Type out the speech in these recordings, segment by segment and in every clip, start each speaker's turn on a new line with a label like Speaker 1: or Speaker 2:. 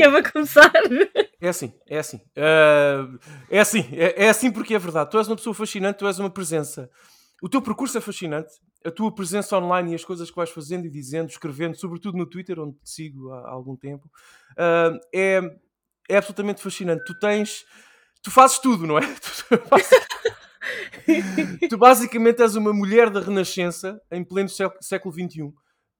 Speaker 1: que é para começar.
Speaker 2: É assim, é assim. Uh, é assim, é, é, assim porque é verdade. Tu és uma pessoa fascinante, tu és uma presença. O teu percurso é fascinante, a tua presença online e as coisas que vais fazendo e dizendo, escrevendo, sobretudo no Twitter, onde te sigo há, algum tempo, uh, é, é absolutamente fascinante. Tu tens. Tu fazes tudo, não é? tu basicamente és uma mulher da Renascença em pleno século XXI.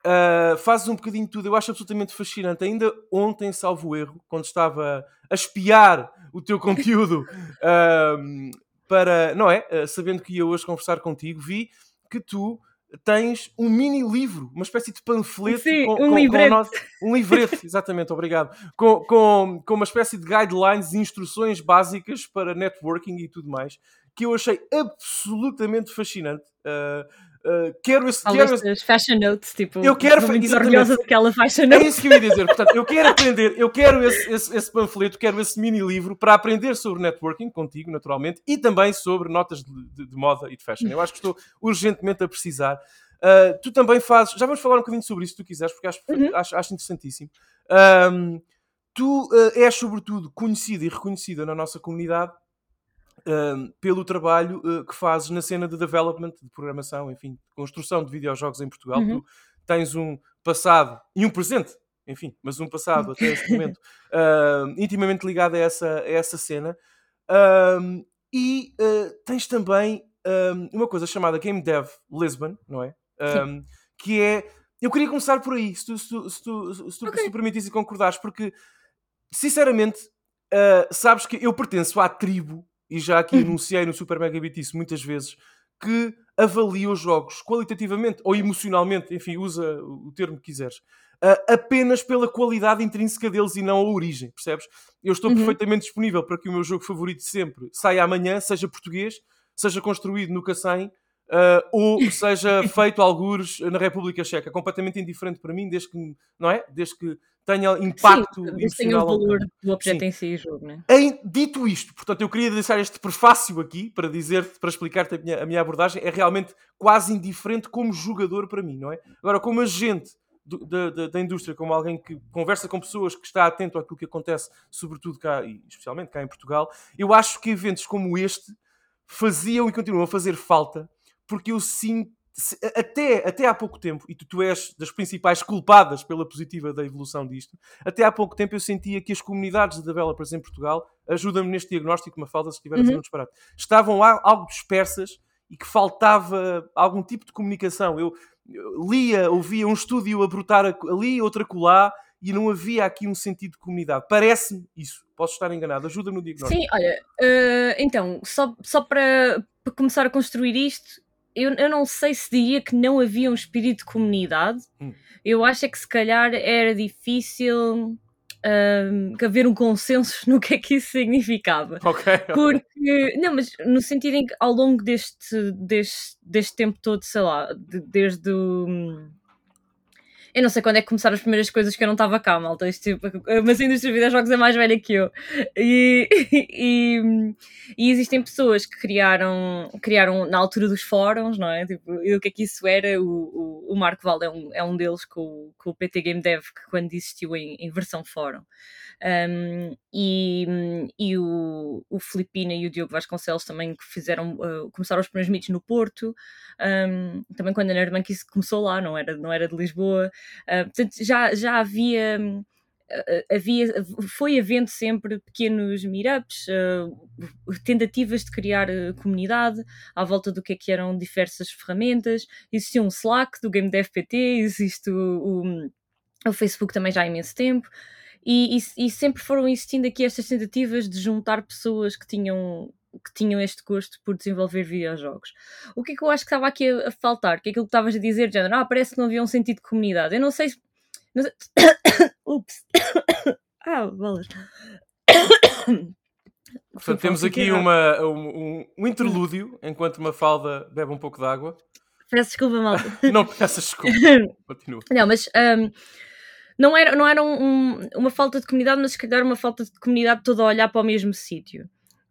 Speaker 2: Uh, fazes um bocadinho de tudo, eu acho absolutamente fascinante. Ainda ontem, salvo erro, quando estava a espiar o teu conteúdo uh, para, não é? Uh, sabendo que ia hoje conversar contigo, vi que tu tens um mini livro, uma espécie de panfleto
Speaker 1: Sim,
Speaker 2: com,
Speaker 1: um
Speaker 2: com,
Speaker 1: livreto.
Speaker 2: com nosso, um livreto, exatamente, obrigado, com, com, com uma espécie de guidelines e instruções básicas para networking e tudo mais, que eu achei absolutamente fascinante. Uh, Uh, quero esse. Quero
Speaker 1: esse... fashion notes, tipo,
Speaker 2: eu quero
Speaker 1: orgulhosa daquela fashion notes.
Speaker 2: É isso que eu ia dizer. Portanto, eu quero aprender, eu quero esse, esse, esse, panfleto, quero esse mini livro para aprender sobre networking contigo, naturalmente, e também sobre notas de, de, de moda e de fashion. Eu acho que estou urgentemente a precisar. Uh, tu também fazes. Já vamos falar um bocadinho sobre isso, se tu quiseres, porque acho, uhum. acho, acho interessantíssimo. Um, tu uh, és, sobretudo, conhecida e reconhecida na nossa comunidade Uh, pelo trabalho uh, que fazes na cena de development, de programação, enfim, de construção de videojogos em Portugal. Uhum. Tu tens um passado e um presente, enfim, mas um passado até este momento uh, intimamente ligado a essa, a essa cena. e tens também uma coisa chamada Game Dev Lisbon, não é? que é. Eu queria começar por aí, se tu, se tu, se tu, se tu, okay. se tu e concordares, porque sinceramente. sabes que eu pertenço à tribo e já aqui enunciei no Super Mega Bitice muitas vezes, que avalia os jogos qualitativamente ou emocionalmente, enfim, usa o termo que quiseres, uh, apenas pela qualidade intrínseca deles e não a origem, percebes? Eu estou uhum. perfeitamente disponível para que o meu jogo favorito sempre saia amanhã, seja português, seja construído no Cacém, Uh, ou seja feito algures na República Checa, completamente indiferente para mim, desde que, não é? Desde que tenha impacto
Speaker 1: Sim, tenha o valor do objeto Sim. em si, jogo, né?
Speaker 2: Em, dito isto, portanto, eu queria deixar este prefácio aqui para dizer, para explicar-te a minha, a minha abordagem, é realmente quase indiferente como jogador para mim, não é? Agora, como agente do, da, da, da, indústria, como alguém que conversa com pessoas, que está atento àquilo que acontece, sobretudo cá, e especialmente cá em Portugal, eu acho que eventos como este faziam e continuam a fazer falta porque eu sinto até, até há pouco tempo, e tu, tu és das principais culpadas pela positiva da evolução disto, até há pouco tempo eu sentia que as comunidades de developers em Portugal, ajudam-me neste diagnóstico, uma falta se estiver a ser um disparate, estavam algo dispersas e que faltava algum tipo de comunicação. Eu, eu lia, ouvia um estúdio a brotar ali, outra colar, e não havia aqui um sentido de comunidade. Parece-me isso. Posso estar enganado. Ajuda-me no diagnóstico.
Speaker 1: Sim, olha, uh, então, só, só para, para começar a construir isto, eu, eu não sei se diria que não havia um espírito de comunidade. Hum. Eu acho é que se calhar era difícil um, haver um consenso no que é que isso significava.
Speaker 2: Okay,
Speaker 1: Porque, não, mas no sentido em que ao longo deste, deste, deste tempo todo, sei lá, de, desde o eu não sei quando é que começaram as primeiras coisas que eu não estava cá, malta. Isto, tipo, mas a indústria de videojogos é mais velha que eu. E, e, e, existem pessoas que criaram, criaram na altura dos fóruns, não é? Tipo, e o que é que isso era? O, o, o Marco Valde é um, é um deles com, com o PT Game Dev, que quando existiu em, em versão fórum. Um, e, e o, o Filipina e o Diogo Vasconcelos também que fizeram, uh, começaram os primeiros mitos no Porto, um, também quando a Nerdbank isso começou lá, não era, não era de Lisboa, uh, portanto já, já havia havia, foi havendo sempre pequenos meetups, uh, tentativas de criar comunidade à volta do que é que eram diversas ferramentas. Existia um Slack do Game Dev PT, existe o, o, o Facebook também já há imenso tempo. E, e, e, sempre foram existindo aqui estas tentativas de juntar pessoas que tinham que tinham este gosto por desenvolver videojogos. O que é que eu acho que estava aqui a, a faltar? Que é aquilo que estavas a dizer, de género, ah, parece que não havia um sentido de comunidade. Eu não sei se. Não sei... Ups! ah, bolas.
Speaker 2: Portanto, temos aqui uma, um, um, interlúdio enquanto uma falda bebe um pouco de água.
Speaker 1: Peço desculpa, malta.
Speaker 2: não peças desculpa. Continua.
Speaker 1: Não, mas um, não era, não era um, um, uma falta de comunidade, mas se calhar uma falta de comunidade toda a olhar para o mesmo sítio.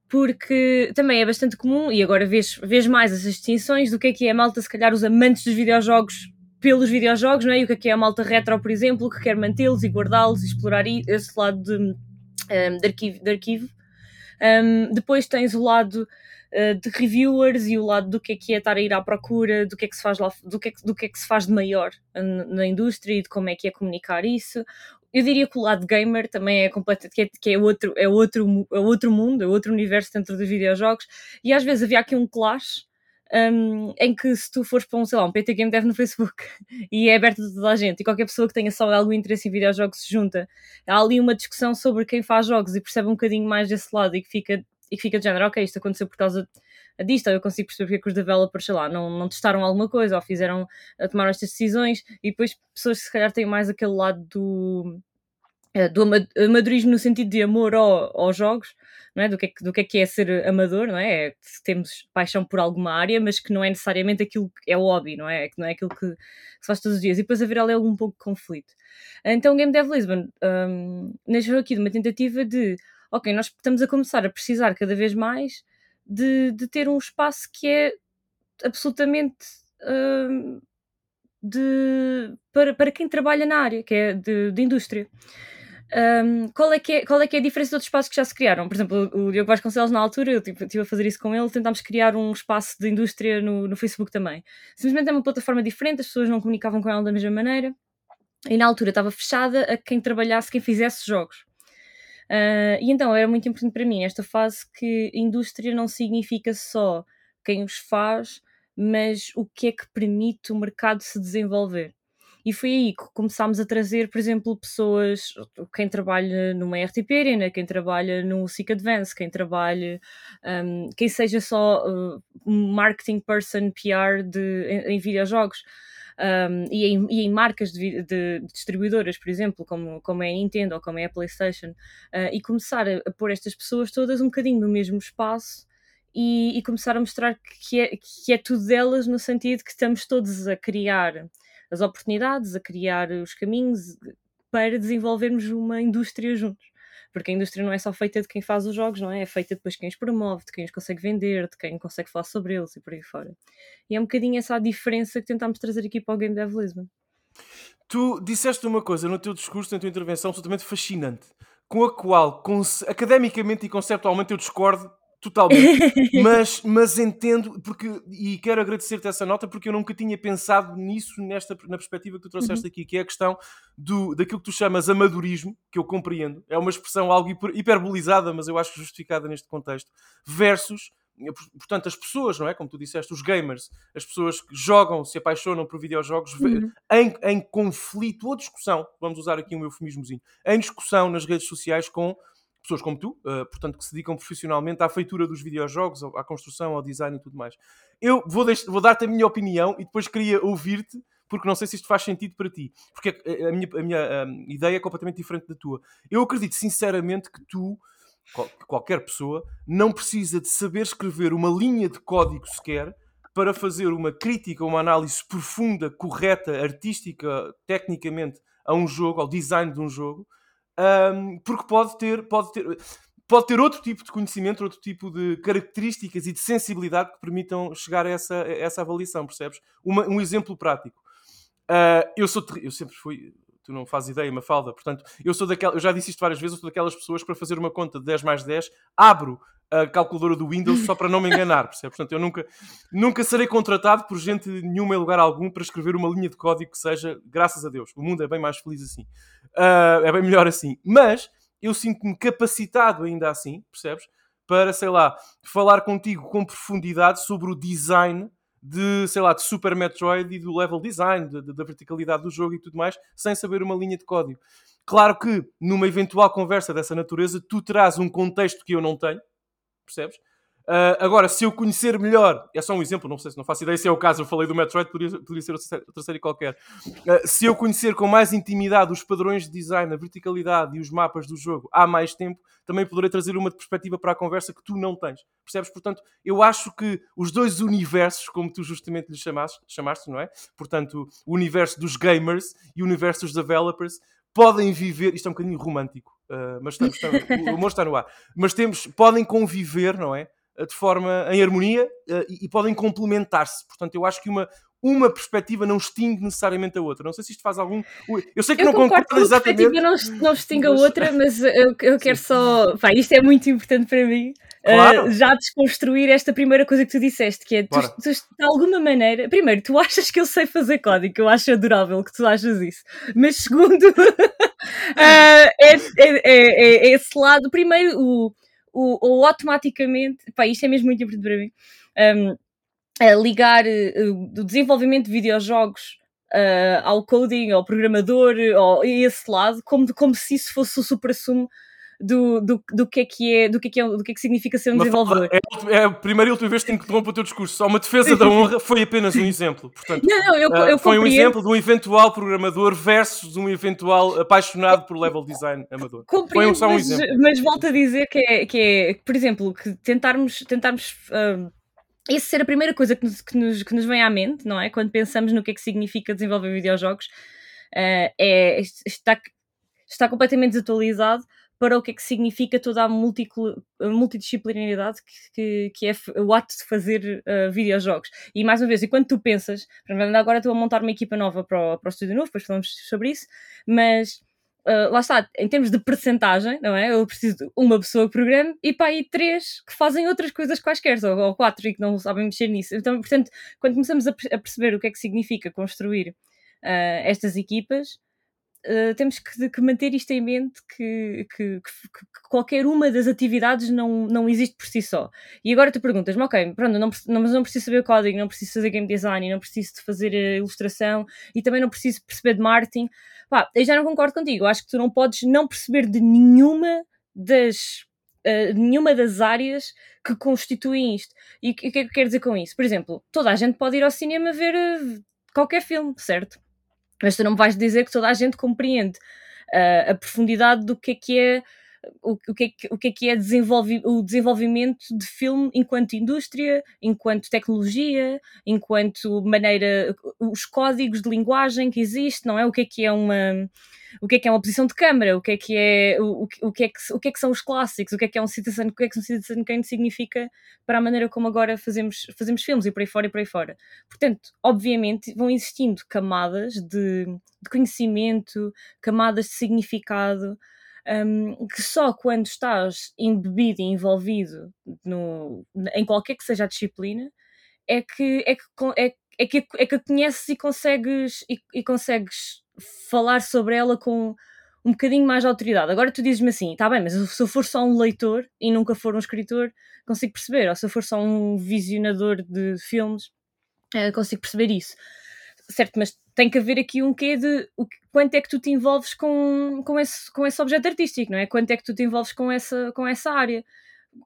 Speaker 1: Porque também é bastante comum, e agora vês, vês mais as distinções do que é que é a malta, se calhar os amantes dos videojogos pelos videojogos, não é? E o que é, que é a malta retro, por exemplo, que quer mantê-los e guardá-los e explorar esse lado de, um, de arquivo. De arquivo. Um, depois tens o lado uh, de reviewers e o lado do que é que é estar a ir à procura, do que é que se faz lá, do que é que, do que, é que se faz de maior na indústria e de como é que é comunicar isso. Eu diria que o lado gamer também é completo, que é, que é, outro, é, outro, é outro mundo, é outro universo dentro dos videojogos, e às vezes havia aqui um clash um, em que se tu fores para um, sei lá, um PT Game Dev no Facebook e é aberto a toda a gente e qualquer pessoa que tenha só algum interesse em videojogos se junta, há ali uma discussão sobre quem faz jogos e percebe um bocadinho mais desse lado e que fica, e que fica de género, ok, isto aconteceu por causa disto, ou eu consigo perceber é que os developers, sei lá, não, não testaram alguma coisa ou fizeram, eh, tomaram estas decisões e depois pessoas que se calhar têm mais aquele lado do eh, do amadorismo no sentido de amor ao, aos jogos, não é? Do que é, do que é, que é ser amador, não é? é? Temos paixão por alguma área, mas que não é necessariamente aquilo que é o hobby, não é? Que não é aquilo que, se faz todos os dias. E depois haver ali algum pouco de conflito. Então, Game Dev Lisbon um, nasceu aqui de uma tentativa de, ok, nós estamos a começar a precisar cada vez mais de, de ter um espaço que é absolutamente. Um, de, para, para quem trabalha na área, que é de, de indústria. Um, qual, é que é, qual é que é a diferença de outros espaços que já se criaram? Por exemplo, o Diogo Vasconcelos, na altura, eu estive a fazer isso com ele, tentámos criar um espaço de indústria no, no Facebook também. Simplesmente é uma plataforma diferente, as pessoas não comunicavam com ela da mesma maneira, e na altura estava fechada a quem trabalhasse, quem fizesse jogos. Uh, e então era muito importante para mim esta fase que indústria não significa só quem os faz, mas o que é que permite o mercado se desenvolver. E foi aí que começámos a trazer, por exemplo, pessoas, quem trabalha numa RTP Arena, quem trabalha no SIC Advance, quem trabalha, um, quem seja só uh, marketing person, PR de, em, em videojogos. Um, e, em, e, em, marcas de, de, distribuidoras, por exemplo, como, como é a Nintendo ou como é a PlayStation, uh, e começar a, a pôr estas pessoas todas um bocadinho no mesmo espaço e, e, começar a mostrar que é, que é tudo delas, no sentido que estamos todos a criar as oportunidades, a criar os caminhos para desenvolvermos uma indústria juntos. Porque a indústria não é só feita de quem faz os jogos, não é? É feita depois de quem os promove, de quem os consegue vender, de quem consegue falar sobre eles e por aí fora. E é um bocadinho essa a diferença que tentámos trazer aqui para o Game Dev Lisbon.
Speaker 2: Tu disseste uma coisa no teu discurso, na tua intervenção, absolutamente fascinante, com a qual, academicamente e conceptualmente, eu discordo Totalmente. mas, mas entendo, porque, e quero agradecer-te essa nota, porque eu nunca tinha pensado nisso nesta, na perspectiva que tu trouxeste uhum. aqui, que é a questão do, daquilo que tu chamas amadorismo, que eu compreendo, é uma expressão algo hiper, hiperbolizada, mas eu acho justificada neste contexto, versus portanto, as pessoas, não é? Como tu disseste, os gamers, as pessoas que jogam, se apaixonam por videojogos uhum. em, em conflito ou discussão, vamos usar aqui um eufemismozinho, em discussão nas redes sociais com pessoas como tu, uh, portanto, que se dedicam profissionalmente à feitura dos videojogos, à construção, ao design e tudo mais. Eu vou, vou dar-te a minha opinião e depois queria ouvir-te, porque não sei se isto faz sentido para ti, porque a minha, a minha um, ideia é completamente diferente da tua. Eu acredito sinceramente que tu, qualquer pessoa, não precisa de saber escrever uma linha de código sequer para fazer uma crítica, uma análise profunda, correta, artística, tecnicamente, a um jogo, ao design de um jogo, um, porque pode ter, pode ter, pode ter outro tipo de conhecimento, outro tipo de características e de sensibilidade que permitam chegar a essa, a essa avaliação, percebes? Uma, um exemplo prático. Uh, eu sou eu sempre fui, tu não fazes ideia, Mafalda, portanto, eu sou daquela, eu já disse isto várias vezes, eu sou daquelas pessoas que para fazer uma conta de 10 mais 10, abro a calculadora do Windows só para não me enganar, percebe? Portanto, eu nunca, nunca serei contratado por gente nenhuma em lugar algum para escrever uma linha de código que seja, graças a Deus, o mundo é bem mais feliz assim. Uh, é bem melhor assim. Mas eu sinto-me capacitado ainda assim, percebes? Para, sei lá, falar contigo com profundidade sobre o design de, sei lá, de Super Metroid e do level design, da verticalidade do jogo e tudo mais, sem saber uma linha de código. Claro que, numa eventual conversa dessa natureza, tu terás um contexto que eu não tenho, percebes? Uh, agora, se eu conhecer melhor, é só um exemplo, não sei se não faço ideia se é o caso, eu falei do Metroid, poderia, poderia ser outra série qualquer. Uh, se eu conhecer com mais intimidade os padrões de design, a verticalidade e os mapas do jogo há mais tempo, também poderei trazer uma perspectiva para a conversa que tu não tens. Percebes? Portanto, eu acho que os dois universos, como tu justamente lhe chamaste, chamaste não é? Portanto, o universo dos gamers e o universo dos developers podem viver, isto é um bocadinho romântico, uh, mas estamos, estamos, o humor está no ar, mas temos, podem conviver, não é? de forma em harmonia uh, e, e, podem complementar-se. Portanto, eu acho que uma, uma perspectiva não extingue necessariamente a outra. Não sei se isto faz algum. Eu sei que
Speaker 1: eu
Speaker 2: não concordo,
Speaker 1: concordo
Speaker 2: exatamente.
Speaker 1: A perspectiva não, não extingue a outra, mas eu, eu quero só. Pá, isto é muito importante para mim.
Speaker 2: Claro.
Speaker 1: Uh, já desconstruir esta primeira coisa que tu disseste, que é tu, tu, de alguma maneira, primeiro, tu achas que eu sei fazer código, eu acho adorável que tu achas isso, mas segundo, uh, é, é, é, é, esse lado, primeiro, o, o, o automaticamente, pá, isto é mesmo muito importante para mim. Um, ligar uh, o desenvolvimento de videojogos uh, ao coding, ao programador, ao, esse lado, como, como se isso fosse o supra-sumo do, do, do que é que é, do que é que, é, do que, é que significa ser um uma desenvolvedor.
Speaker 2: É, é a primeira e última vez que interrompo o teu discurso. Só uma defesa da honra foi apenas um exemplo. Portanto,
Speaker 1: não, não, eu, eu
Speaker 2: foi um exemplo de um eventual programador versus um eventual apaixonado por level design amador.
Speaker 1: Compreendo, foi só um mas, exemplo. Mas volto a dizer que é, que é por exemplo, que tentarmos, tentarmos uh, isso ser a primeira coisa que nos, que, nos, que nos vem à mente, não é? Quando pensamos no que é que significa desenvolver videojogos, uh, é, está, está completamente desatualizado para o que é que significa toda a, multidisciplinaridade que, que, que, é o ato de fazer uh, videojogos. E mais uma vez, e quando tu pensas, agora estou a montar uma equipa nova para o, para o estúdio novo, depois falamos sobre isso, mas Uh, lá está, em termos de percentagem, não é? Eu preciso de uma pessoa que programe e pá, aí três que fazem outras coisas quaisquer, ou, ou quatro e que não sabem mexer nisso. Então, portanto, quando começamos a, a perceber o que é que significa construir uh, estas equipas, Uh, temos que, que, manter isto em mente que, que, que, qualquer uma das atividades não, não existe por si só. E agora tu perguntas-me, ok, pronto, não, não, não preciso saber código, não preciso fazer game design, não preciso de fazer ilustração e também não preciso perceber de marketing. Pá, eu já não concordo contigo. Acho que tu não podes não perceber de nenhuma das Uh, nenhuma das áreas que constituem isto. E o que é que eu quero dizer com isso? Por exemplo, toda a gente pode ir ao cinema ver uh, qualquer filme, certo? Mas tu não me vais dizer que toda a gente compreende uh, a profundidade do que é que é o, que é que, o que é que é o desenvolvimento de filme enquanto indústria, enquanto tecnologia, enquanto maneira, os códigos de linguagem que existe, não é? O que é que é uma o que é que é uma posição de câmara, o que é que é o, o, que é que, o que é que são os clássicos, o que é que é um citizen, o que é que um citizen Kane significa para a maneira como agora fazemos, fazemos filmes e por aí fora e por aí fora. Portanto, obviamente vão existindo camadas de, de conhecimento, camadas de significado, um, que só quando estás embebido e envolvido no, em qualquer que seja a disciplina é que, é que, é, é que, é que a conheces e consegues, e, e consegues falar sobre ela com um bocadinho mais de autoridade. Agora tu dizes-me assim, tá bem, mas se eu for só um leitor e nunca for um escritor, consigo perceber. Ou se eu for só um visionador de filmes, uh, consigo perceber isso. Certo, mas tem que haver aqui um quê de o, quanto é que tu te envolves com, com, esse, com esse objeto artístico, não é? Quanto é que tu te envolves com essa, com essa área?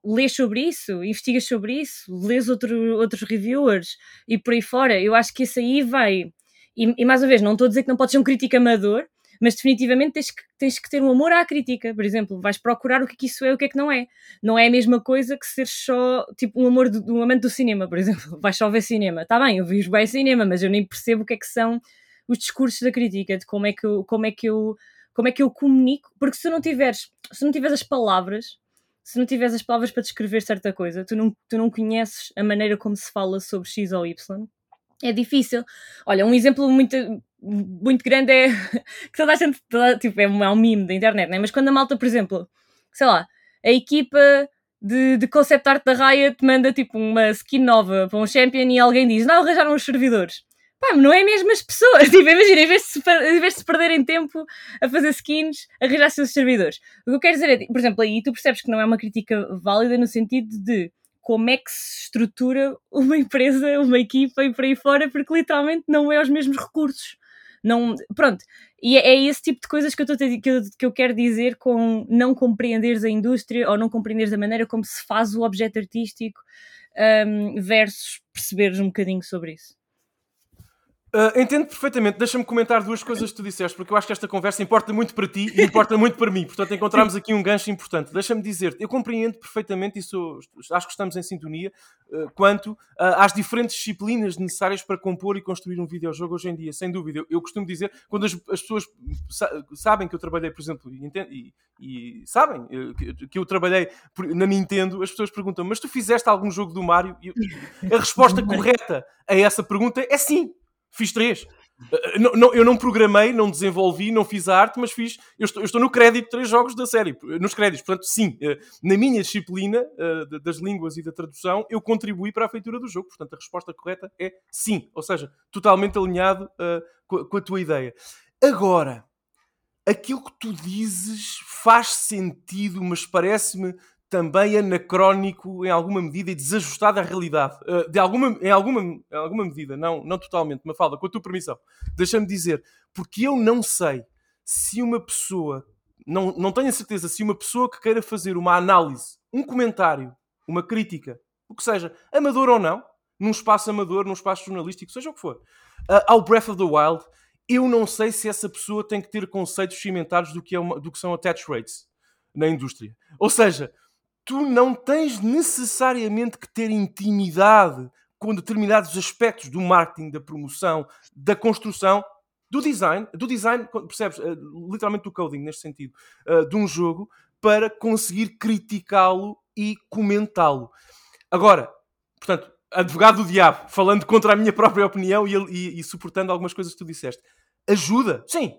Speaker 1: Lês sobre isso, investigas sobre isso, lês outro, outros reviewers e por aí fora. Eu acho que isso aí vai e, e, mais uma vez, não estou a dizer que não podes ser um crítico amador, mas definitivamente tens que, tens que ter um amor à crítica. Por exemplo, vais procurar o que é que isso é e o que é que não é. Não é a mesma coisa que ser só tipo um amor um amante do cinema, por exemplo. Vais só ver cinema. Está bem, eu vejo bem cinema, mas eu nem percebo o que é que são os discursos da crítica, de como é que eu, como é que eu, como é que eu comunico, porque se não tiveres, se não tiveres as palavras, se não tiveres as palavras para descrever certa coisa, tu não, tu não conheces a maneira como se fala sobre X ou Y, é difícil. Olha, um exemplo muito, muito grande é que toda a gente, toda, tipo, é um, é um meme da internet, né? mas quando a malta, por exemplo, sei lá, a equipa de, de concept art da Riot manda tipo uma skin nova para um champion e alguém diz: Não, arranjaram os servidores. Pá, não é mesmo as pessoas. Tipo, imagina, em vez, de se, em vez de se perderem tempo a fazer skins, arranjar seus servidores. O que eu quero dizer é, por exemplo, aí tu percebes que não é uma crítica válida no sentido de como é que se estrutura uma empresa, uma equipa e por aí fora, porque literalmente não é os mesmos recursos. Não, pronto, e é, é esse tipo de coisas que eu, que, eu, que eu quero dizer com não compreenderes a indústria ou não compreenderes a maneira como se faz o objeto artístico um, versus perceberes um bocadinho sobre isso.
Speaker 2: Uh, entendo perfeitamente. Deixa-me comentar duas coisas que tu disseste, porque eu acho que esta conversa importa muito para ti e importa muito para mim. Portanto, encontramos aqui um gancho importante. Deixa-me dizer-te, eu compreendo perfeitamente isso, acho que estamos em sintonia, uh, quanto uh, às diferentes disciplinas necessárias para compor e construir um videojogo hoje em dia, sem dúvida. Eu, eu costumo dizer, quando as, as pessoas sa sabem que eu trabalhei, por exemplo, e, e, e sabem que, que, eu trabalhei na Nintendo, as pessoas perguntam, mas tu fizeste algum jogo do Mario? E a resposta correta a essa pergunta é sim Fiz três. Uh, não, não, eu não programei, não desenvolvi, não fiz a arte, mas fiz. Eu estou, eu estou no crédito de três jogos da série, nos créditos. Portanto, sim, uh, na minha disciplina uh, das línguas e da tradução, eu contribuí para a feitura do jogo. Portanto, a resposta correta é sim. Ou seja, totalmente alinhado com a tua ideia. Agora, aquilo que tu dizes faz sentido, mas parece-me também anacrónico em alguma medida e desajustado à realidade. Uh, de alguma, em, alguma, em alguma medida, não, não totalmente, mas fala, com a tua permissão. Deixa-me dizer, porque eu não sei se uma pessoa, não, não tenho a certeza, se uma pessoa que queira fazer uma análise, um comentário, uma crítica, o que seja, amador ou não, num espaço amador, num espaço jornalístico, seja o que for, uh, ao Breath of the Wild, eu não sei se essa pessoa tem que ter conceitos cimentados do que, é uma, do que são attach rates na indústria. Ou seja, tu não tens necessariamente que ter intimidade com determinados aspectos do marketing, da promoção, da construção, do design, do design, percebes? Uh, literalmente do coding, neste sentido, uh, de um jogo, para conseguir criticá-lo e comentá-lo. Agora, portanto, advogado do diabo, falando contra a minha própria opinião e, e, e suportando algumas coisas que tu disseste. Ajuda? Sim.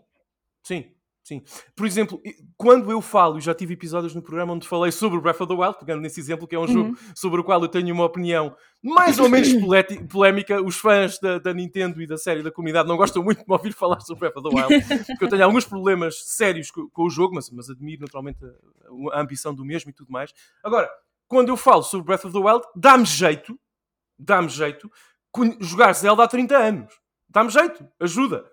Speaker 2: Sim. Sim. Por exemplo, quando eu falo, e já tive episódios no programa onde falei sobre Breath of the Wild, pegando nesse exemplo, que é um uhum. jogo sobre o qual eu tenho uma opinião mais ou menos polémica, os fãs da, da, Nintendo e da série da comunidade não gostam muito de me ouvir falar sobre Breath of the Wild, porque eu tenho alguns problemas sérios com, com o jogo, mas, mas admiro naturalmente a, a, ambição do mesmo e tudo mais. Agora, quando eu falo sobre Breath of the Wild, dá-me jeito, dá-me jeito, jogar Zelda há 30 anos. Dá-me jeito, ajuda.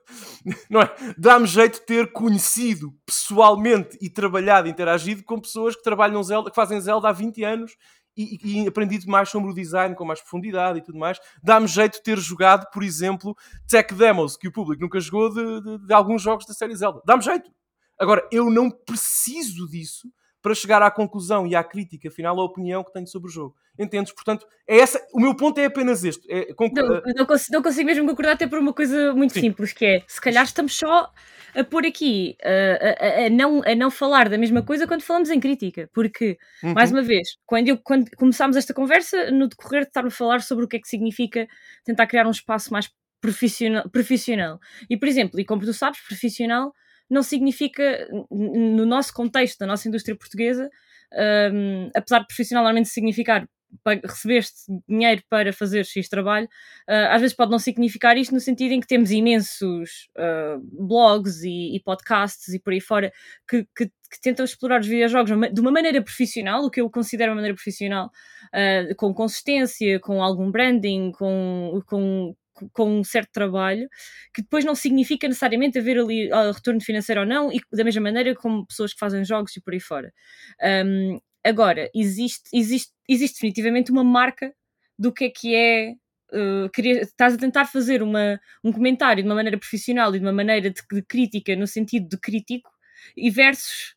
Speaker 2: Não é? Dá-me jeito ter conhecido pessoalmente e trabalhado, interagido com pessoas que trabalham Zelda, que fazem Zelda há 20 anos e, e, aprendido mais sobre o design com mais profundidade e tudo mais. Dá-me jeito de ter jogado, por exemplo, tech demos que o público nunca jogou de, de, de alguns jogos da série Zelda. Dá-me jeito. Agora, eu não preciso disso para chegar à conclusão e à crítica final, à opinião que tenho sobre o jogo. Entendes? Portanto, é essa, o meu ponto é apenas este. É,
Speaker 1: não, não, consigo, não, consigo, mesmo concordar até por uma coisa muito Sim. simples, que é, se calhar estamos só a pôr aqui, a, a, a, não, a não falar da mesma coisa quando falamos em crítica, porque, uhum. mais uma vez, quando, eu, quando começámos esta conversa, no decorrer de estar a falar sobre o que é que significa tentar criar um espaço mais profissional, profissional. E, por exemplo, e como tu sabes, profissional não significa, no nosso contexto, da nossa indústria portuguesa, um, apesar de profissional normalmente significar recebeste dinheiro para fazer X trabalho, uh, às vezes pode não significar isto no sentido em que temos imensos uh, blogs e, e, podcasts e por aí fora que, que, que, tentam explorar os videojogos de uma maneira profissional, o que eu considero uma maneira profissional, uh, com consistência, com algum branding, com, com com um certo trabalho, que depois não significa necessariamente haver ali uh, retorno financeiro ou não, e da mesma maneira como pessoas que fazem jogos e por aí fora. Um, agora, existe, existe, existe definitivamente uma marca do que é que é Uh, querer, estás a tentar fazer uma, um comentário de uma maneira profissional e de uma maneira de, de crítica no sentido de crítico e versus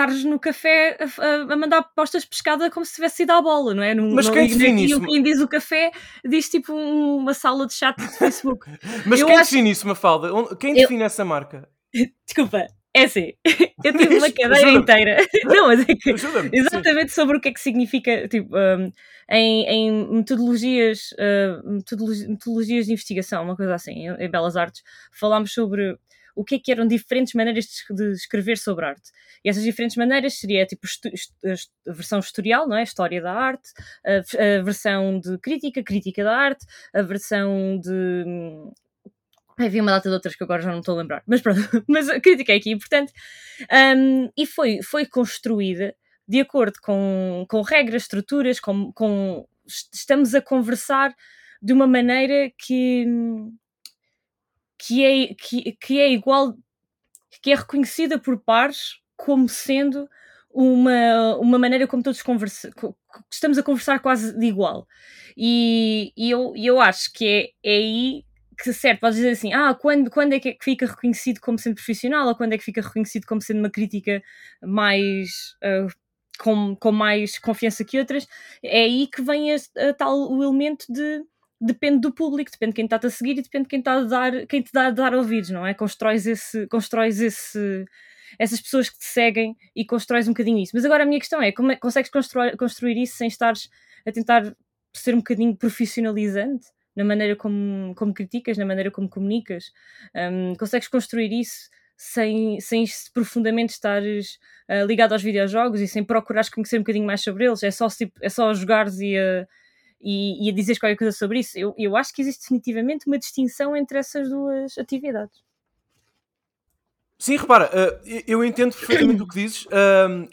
Speaker 1: estares no café a, a, mandar postas de pescada como se tivesse ido à bola, não é? No,
Speaker 2: Mas quem define isso?
Speaker 1: Quem diz o café diz tipo uma sala de chat de Facebook.
Speaker 2: Mas eu quem acho... define isso, Mafalda? Quem define eu... essa marca?
Speaker 1: Desculpa, é assim, eu tive uma cadeira inteira. Não, mas é que exatamente sobre o que é que significa, tipo, um, em, em, metodologias, uh, metodologias, metodologias de investigação, uma coisa assim, em, em Belas Artes, falámos sobre o que é que eram diferentes maneiras de, escrever sobre arte. E essas diferentes maneiras seria tipo a versão historial, não é? História da arte, a, versão de crítica, crítica da arte, a versão de Havia uma data de outras que agora já não estou a lembrar, mas pronto, mas a crítica é aqui importante. Um, e foi, foi construída de acordo com, com regras, estruturas, com, com, estamos a conversar de uma maneira que, que é, que, que é igual, que é reconhecida por pares como sendo uma, uma maneira como todos conversa, estamos a conversar quase de igual. E, e eu, eu acho que é, é aí que, certo, podes dizer assim, ah, quando, quando é que fica reconhecido como sendo profissional ou quando é que fica reconhecido como sendo uma crítica mais. Uh, com, com mais confiança que outras, é aí que vem a, a tal o elemento de depende do público, depende de quem está-te a seguir e depende de quem, está a dar, quem te dá a dar ouvidos, não é? Constróis, esse, constróis esse, essas pessoas que te seguem e constróis um bocadinho isso. Mas agora a minha questão é, como é consegues construir, construir isso sem estares a tentar ser um bocadinho profissionalizante? na maneira como, como criticas, na maneira como comunicas. Um, consegues construir isso sem, sem profundamente estares uh, ligado aos videojogos e sem procurares conhecer um bocadinho mais sobre eles. É só, tipo, é só jogares e a, e, e a dizeres qualquer coisa sobre isso. Eu, eu acho que existe definitivamente uma distinção entre essas duas atividades.
Speaker 2: Sim, repara, uh, eu entendo perfeitamente o que dizes.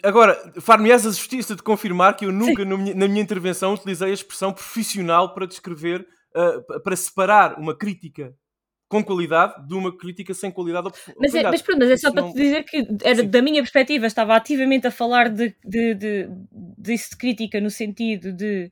Speaker 2: Agora, far-me-ás a justiça de confirmar que eu nunca, na minha, na minha, intervenção, utilizei a expressão profissional para descrever, uh, para separar uma crítica com qualidade de uma crítica sem qualidade
Speaker 1: mas é, mas pronto, mas é só para te dizer que era, da minha perspectiva estava ativamente a falar de, de, de, disso de crítica no sentido de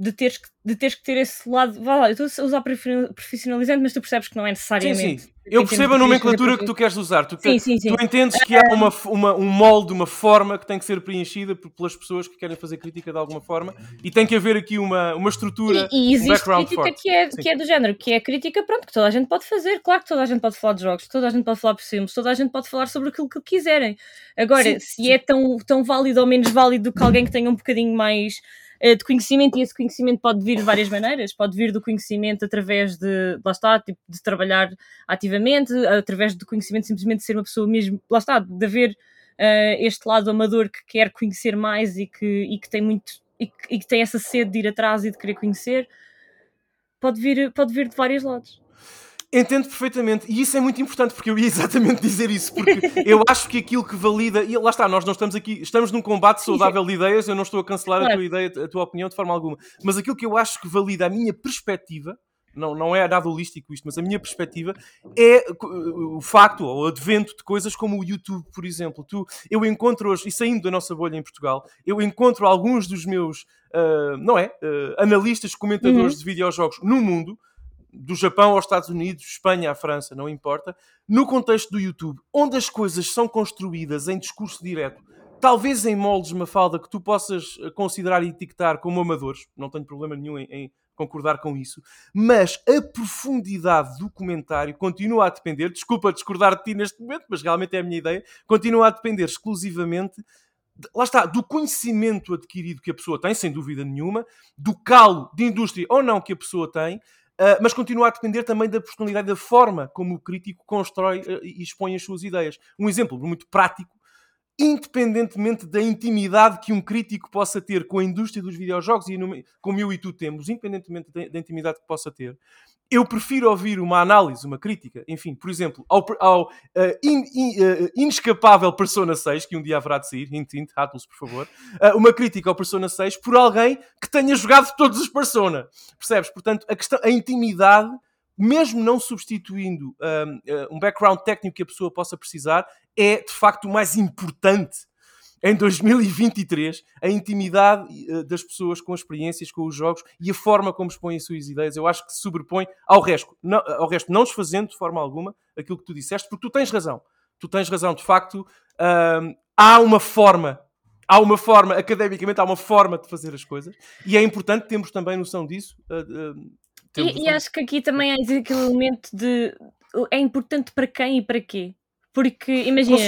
Speaker 1: de teres que, de teres que ter esse lado. Vá lá, eu estou a usar profissionalizante, mas tu percebes que não é necessariamente.
Speaker 2: Sim, sim. Eu percebo a nomenclatura que tu queres usar. Tu, sim, sim, sim. tu entendes que há uma, uma, um molde, uma forma que tem que ser preenchida pelas pessoas que querem fazer crítica de alguma forma e tem que haver aqui uma, uma estrutura.
Speaker 1: E, e existe um crítica que é, que é do género, que é crítica, pronto, que toda a gente pode fazer. Claro que toda a gente pode falar de jogos, toda a gente pode falar por filmes, toda a gente pode falar sobre aquilo que quiserem. Agora, se é tão, tão válido ou menos válido que alguém que tenha um bocadinho mais de conhecimento e esse conhecimento pode vir de várias maneiras, pode vir do conhecimento através de, lá está, tipo, de trabalhar ativamente, através do conhecimento simplesmente ser uma pessoa mesmo, lá está, de haver uh, este lado amador que quer conhecer mais e que, e que tem muito, e que, e que tem essa sede de ir atrás e de querer conhecer, pode vir, pode vir de vários lados.
Speaker 2: Entendo perfeitamente, e isso é muito importante porque eu ia exatamente dizer isso, porque eu acho que aquilo que valida, e lá está, nós não estamos aqui, estamos num combate saudável de ideias, eu não estou a cancelar a tua ideia, a tua opinião de forma alguma, mas aquilo que eu acho que valida a minha perspectiva, não, não é nada holístico isto, mas a minha perspectiva é o facto, ou o advento de coisas como o YouTube, por exemplo. Tu, eu encontro hoje, e saindo da nossa bolha em Portugal, eu encontro alguns dos meus, uh, não é, uh, analistas, comentadores uhum. de videojogos no mundo, do Japão aos Estados Unidos, Espanha à França, não importa, no contexto do YouTube, onde as coisas são construídas em discurso direto, talvez em moldes, uma falda que tu possas eh, considerar e etiquetar como amadores, não tenho problema nenhum em, em concordar com isso, mas a profundidade do comentário continua a depender, desculpa discordar de ti neste momento, mas realmente é a minha ideia, continua a depender exclusivamente lá está, do conhecimento adquirido que a pessoa tem, sem dúvida nenhuma, do calo de indústria ou não que a pessoa tem, Uh, mas continua a depender também da personalidade, da forma como o crítico constrói uh, e expõe as suas ideias. Um exemplo muito prático, independentemente da intimidade que um crítico possa ter com a indústria dos videojogos, e como eu e tu temos, independentemente da, da intimidade que possa ter, eu prefiro ouvir uma análise, uma crítica, enfim, por exemplo, ao, ao uh, in, in, uh, inescapável Persona 6, que um dia haverá de sair, hint, hint, Atlas, por favor, uh, uma crítica ao Persona 6 por alguém que tenha jogado todos os Persona. Percebes? Portanto, a, questão, a intimidade, mesmo não substituindo um background técnico que a pessoa possa precisar, é de facto o mais importante em 2023 a intimidade eh, das pessoas com as experiências, com os jogos e a forma como expõem as suas ideias, eu acho que se sobrepõe ao resto, não, ao resto, não desfazendo de forma alguma aquilo que tu disseste, porque tu tens razão. Tu tens razão, de facto, hum, há uma forma, há uma forma, academicamente, há uma forma de fazer as coisas e é importante termos também noção disso. Uh, uh,
Speaker 1: e, e acho que aqui também há aquele elemento de é importante para quem e para quê. Porque, imagina,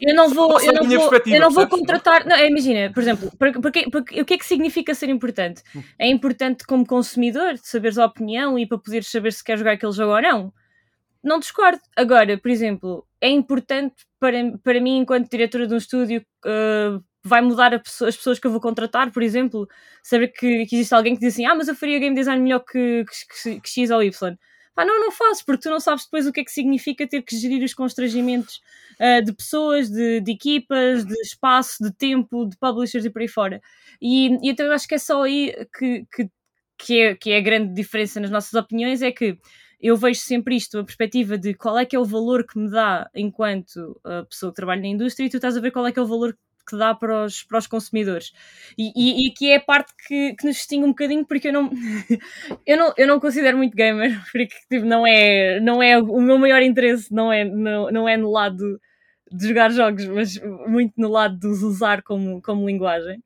Speaker 1: eu não vou, eu não vou, eu não vou contratar. Não, imagina, por exemplo, porque, porque, porque, o que é que significa ser importante? Hum. É importante como consumidor saberes a opinião e para poderes saber se quer jogar aquele jogo ou não. Não discordo. Agora, por exemplo, é importante para, para mim, enquanto diretora de um estúdio, uh, vai mudar pessoa, as pessoas que eu vou contratar, por exemplo, saber que, que, existe alguém que diz assim: Ah, mas eu faria game design melhor que, que, que X ou Y Pá, não, não faço, porque tu não sabes depois o que é que significa ter que gerir os constrangimentos uh, de pessoas, de, de, equipas, de espaço, de tempo, de publishers e por aí fora. E, e então eu acho que é só aí que, que, que, é, que é a grande diferença nas nossas opiniões, é que eu vejo sempre isto, a perspectiva de qual é que é o valor que me dá enquanto uh, pessoa que trabalha na indústria e tu estás a ver qual é que é o valor que dá para os, para os consumidores. E, e, e aqui é a parte que, que nos distingue um bocadinho, porque eu não, eu não, eu não considero muito gamer, porque tipo, não, é, não é o meu maior interesse, não é, não, não é no lado de jogar jogos, mas muito no lado de os usar como, como linguagem.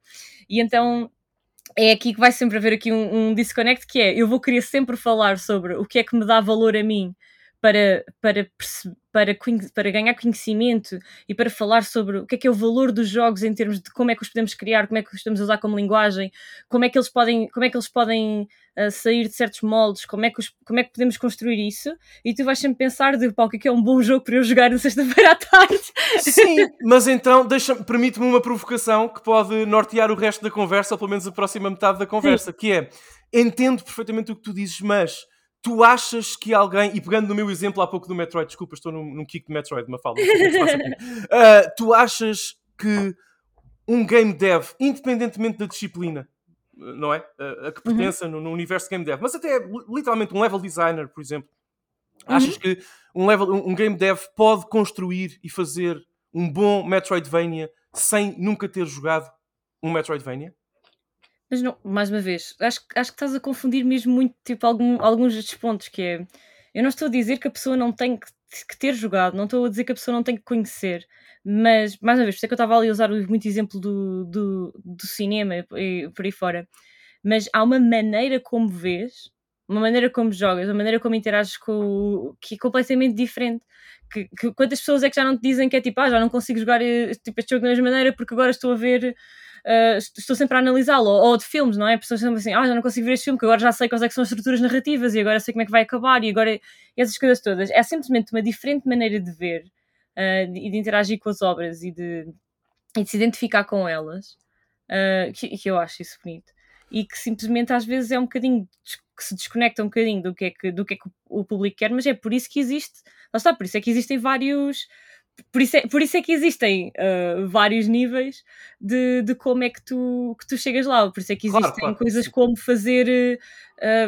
Speaker 1: E então é aqui que vai sempre haver aqui um, um disconnect que é eu vou querer sempre falar sobre o que é que me dá valor a mim para, para, para, para ganhar conhecimento e para falar sobre o que é que é o valor dos jogos em termos de como é que os podemos criar, como é que os podemos usar como linguagem, como é que eles podem, como é que eles podem uh, sair de certos moldes, como é, que os, como é que podemos construir isso, e tu vais sempre pensar de pá, o que é que é um bom jogo para eu jogar na sexta-feira à tarde.
Speaker 2: Sim, mas então permite-me uma provocação que pode nortear o resto da conversa, ou pelo menos a próxima metade da conversa, Sim. que é entendo perfeitamente o que tu dizes, mas tu achas que alguém, e pegando no meu exemplo há pouco do Metroid, desculpa, estou num, num kick de Metroid, uma fala, uh, tu achas que um game dev, independentemente da disciplina, não é? Uh, a que uhum. pertença uhum. no, no, universo de game dev, mas até literalmente um level designer, por exemplo, uhum. achas que um, level, um game dev pode construir e fazer um bom Metroidvania sem nunca ter jogado um Metroidvania?
Speaker 1: Mas não, mais uma vez, acho, acho que estás a confundir mesmo muito tipo, algum, alguns destes pontos, que é eu não estou a dizer que a pessoa não tem que, que, ter jogado, não estou a dizer que a pessoa não tem que conhecer, mas mais uma vez, por isso é que eu estava ali a usar muito exemplo do, do, do cinema e por aí fora. Mas há uma maneira como vês, uma maneira como jogas, uma maneira como interages com que é completamente diferente. Que, que, quantas pessoas é que já não te dizem que é tipo, ah, já não consigo jogar eh, tipo, este jogo da mesma maneira porque agora estou a ver uh, estou sempre a analisá-lo, ou, ou, de filmes, não é? Pessoas sempre assim, ah, já não consigo ver este filme, que agora já sei quais é são as estruturas narrativas e agora sei como é que vai acabar e agora essas coisas todas. É simplesmente uma diferente maneira de ver uh, e de interagir com as obras e de, e de se identificar com elas, uh, que, que eu acho isso bonito. E que simplesmente às vezes é um bocadinho que se desconecta um bocadinho do que é que, do que, é que o público quer, mas é por isso que existe, lá está, por isso é que existem vários por isso, é, por isso é que existem uh, vários níveis de, de como é que tu, que tu chegas lá. Por isso é que existem claro, claro, coisas como fazer.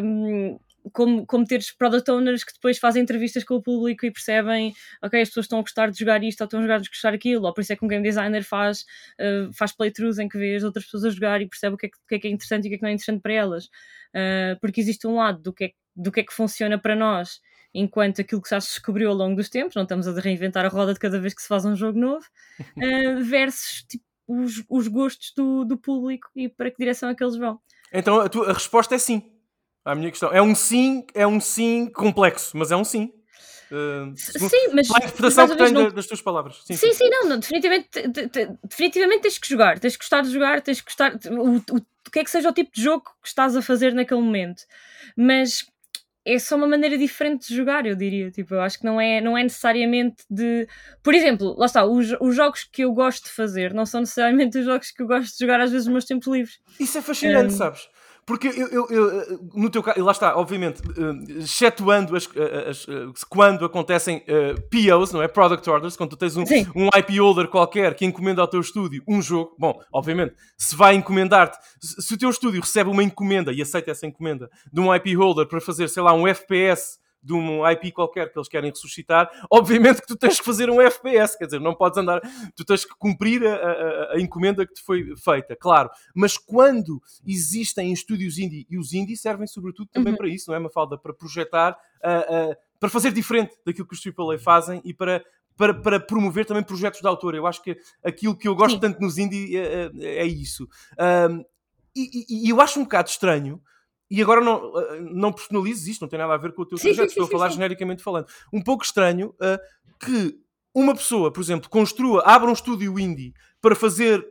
Speaker 1: Um, como, como teres product owners que depois fazem entrevistas com o público e percebem, ok, as pessoas estão a gostar de jogar isto ou estão a jogar de gostar aquilo, ou por isso é que um game designer faz, uh, faz playthroughs em que vê as outras pessoas a jogar e percebe o que é que, o que, é, que é interessante e o que é que não é interessante para elas. Uh, porque existe um lado do que, é, do que é que funciona para nós enquanto aquilo que já se descobriu ao longo dos tempos, não estamos a reinventar a roda de cada vez que se faz um jogo novo, uh, versus tipo, os, os gostos do, do, público e para que direção é que eles vão.
Speaker 2: Então a, tua, a resposta é sim. A minha questão é um sim, é um sim complexo, mas é um sim. Uh,
Speaker 1: sim, mas
Speaker 2: a interpretação que tenho não... das tuas palavras.
Speaker 1: Sim, sim, sim, sim não, não, definitivamente, de, de, definitivamente tens que jogar, tens que gostar de jogar, tens que gostar o, o, o que é que seja o tipo de jogo que estás a fazer naquele momento. Mas é só uma maneira diferente de jogar, eu diria. Tipo, eu acho que não é, não é necessariamente de. Por exemplo, lá está, os, os jogos que eu gosto de fazer não são necessariamente os jogos que eu gosto de jogar às vezes nos meus tempos livres.
Speaker 2: Isso é fascinante, um, sabes? Porque eu, eu, eu, no teu caso, lá está, obviamente, uh, excetuando as, as, as, quando acontecem uh, POs, não é? Product Orders, quando tu tens um, um IP holder qualquer que encomenda ao teu estúdio um jogo, bom, obviamente, se vai encomendar-te, se, se o teu estúdio recebe uma encomenda e aceita essa encomenda de um IP holder para fazer, sei lá, um FPS de um IP qualquer que eles querem ressuscitar, obviamente que tu tens que fazer um FPS, quer dizer, não podes andar, tu tens que cumprir a, a, a encomenda que te foi feita, claro. Mas quando existem estúdios indie, e os indie servem sobretudo também uhum. para isso, não é, Mafalda? Para projetar, uh, uh, para fazer diferente daquilo que os AAA fazem e para, para, para, promover também projetos de autor. Eu acho que aquilo que eu gosto Sim. tanto nos indie é, é, é isso. Um, e, e, e, eu acho um bocado estranho e agora não, eh, não personalizes isto, não tem nada a ver com o teu sim, projeto, sim, estou sim, a falar genericamente falando. Um pouco estranho uh, que uma pessoa, por exemplo, construa, abra um estúdio indie para fazer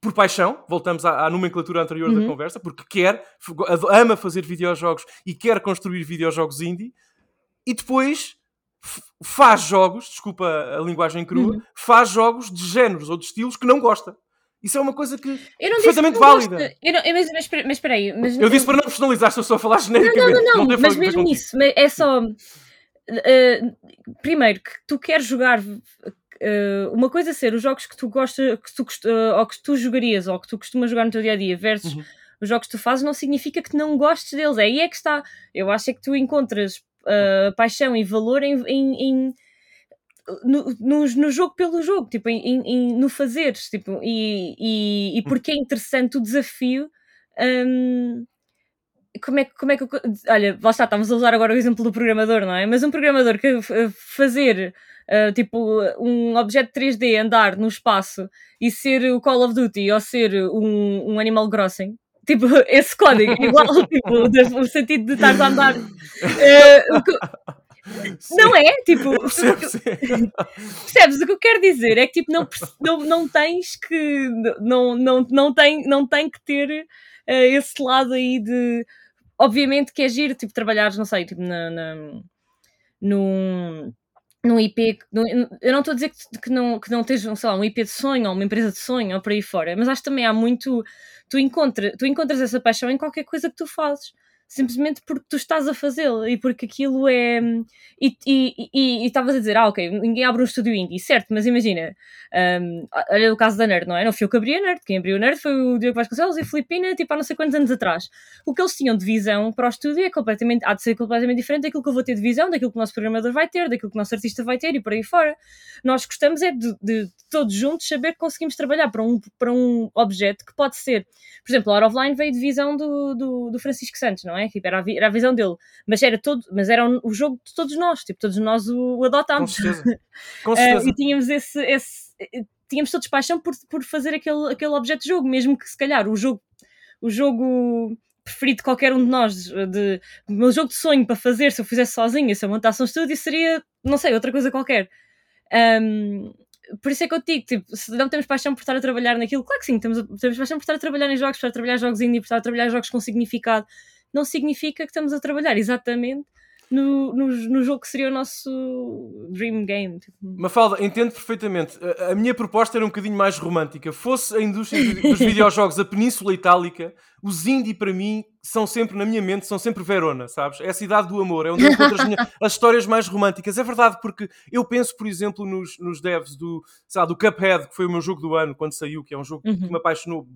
Speaker 2: por paixão, voltamos à, à nomenclatura anterior uhum. da conversa, porque quer, ama fazer videojogos e quer construir videojogos indie, e depois faz jogos, desculpa a linguagem crua, uhum. faz jogos de géneros ou de estilos que não gosta. Isso é uma coisa que é perfeitamente válida.
Speaker 1: Eu não, mas, mas, mas espera aí. Mas,
Speaker 2: eu disse para não personalizar, estou só a falar genericamente.
Speaker 1: Não, não, não, não mas mesmo isso. É só. Uh, primeiro, que tu queres jogar. Uh, uma coisa é ser os jogos que tu gostas, que tu, uh, ou que tu jogarias, ou que tu costumas jogar no teu dia a dia, versus uhum. os jogos que tu fazes, não significa que não gostes deles. É aí é que está. Eu acho é que tu encontras paixão e valor em, em, em no, no, no, jogo pelo jogo, tipo, em, em, no fazeres, tipo, e, e, e, porque é interessante o desafio. Um, como é, como é que. Olha, lá está, estamos a usar agora o exemplo do programador, não é? Mas um programador que fazer uh, tipo um objeto 3D andar no espaço e ser o Call of Duty ou ser um, um Animal Crossing, tipo, esse código, igual, tipo, o sentido de estar a andar. Uh, Não é? Tipo,
Speaker 2: Percebo,
Speaker 1: percebes? O que eu quero dizer é que tipo, não, não, não tens que. Não, não, não, tem, não tem que ter eh, esse lado aí de. Obviamente que é giro, tipo, trabalhares, não sei, tipo, na, na, num, num IP. num- eu não estou a dizer que, que não, que não esteja, sei lá, um IP de sonho ou uma empresa de sonho ou por aí fora, mas acho que também há muito. Tu, encontra, tu encontras essa paixão em qualquer coisa que tu fazes. Simplesmente porque tu estás a fazê-lo e porque aquilo é. E e- estavas a dizer, ah, ok, ninguém abre um estúdio indie, certo, mas imagina, um, olha o caso da Nerd, não é? Não foi eu que abri a Nerd, quem abriu a Nerd foi o Diogo Vasconcelos e a Filipina, tipo, há não sei quantos anos atrás. O que eles tinham de visão para o estúdio é completamente, há de ser completamente diferente daquilo que eu vou ter de visão, daquilo que o nosso programador vai ter, daquilo que o nosso artista vai ter e por aí fora. Nós gostamos é de, de todos juntos saber que conseguimos trabalhar para um, para um objeto que pode ser, por exemplo, a Out of Line veio de visão do, do, do Francisco Santos, não é? Tipo, era, a, vi- era a visão dele, mas era todo, mas era o, o jogo de todos nós, tipo, todos nós o, o
Speaker 2: Com
Speaker 1: adotámos.
Speaker 2: certeza. Com
Speaker 1: Uh,
Speaker 2: certeza.
Speaker 1: e tínhamos esse, esse- eh, tínhamos todos paixão por, por fazer aquele, aquele objeto de jogo, mesmo que se calhar o jogo, o jogo preferido de qualquer um de nós, de, o meu jogo de sonho para fazer, se eu fizesse sozinha, se eu montasse um estúdio, seria, não sei, outra coisa qualquer. Um, por isso é que eu te digo, tipo, se não temos paixão por estar a trabalhar naquilo, claro que sim, temos, temos paixão por estar a trabalhar em jogos, por estar a trabalhar jogos indie, por estar a trabalhar jogos com significado, não significa que estamos a trabalhar exatamente no, no, no jogo que seria o nosso dream game. Tipo.
Speaker 2: Mafalda, entendo perfeitamente. A, a minha proposta era um bocadinho mais romântica. Fosse a indústria dos videojogos a Península Itálica, os indie para mim são sempre, na minha mente, são sempre Verona, sabes? É a cidade do amor, é onde eu encontro as, minhas- as histórias mais românticas. É verdade, porque eu penso, por exemplo, nos, nos devs do, sei lá, do Cuphead, que foi o meu jogo do ano quando saiu, que é um jogo que
Speaker 1: Uhum.
Speaker 2: me apaixonou.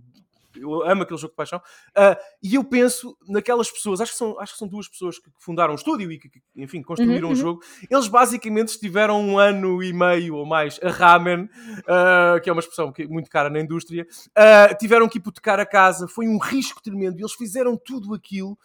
Speaker 2: Eu amo aquele jogo de paixão. Ah, e eu penso naquelas pessoas, acho que são, acho que são duas pessoas que fundaram o estúdio e que, que, enfim, construíram
Speaker 1: Uhum,
Speaker 2: o
Speaker 1: uhum.
Speaker 2: jogo. Eles basicamente estiveram um ano e meio ou mais a ramen, ah, que é uma expressão que é muito cara na indústria, ah, tiveram que hipotecar a casa, foi um risco tremendo. Eles fizeram tudo aquilo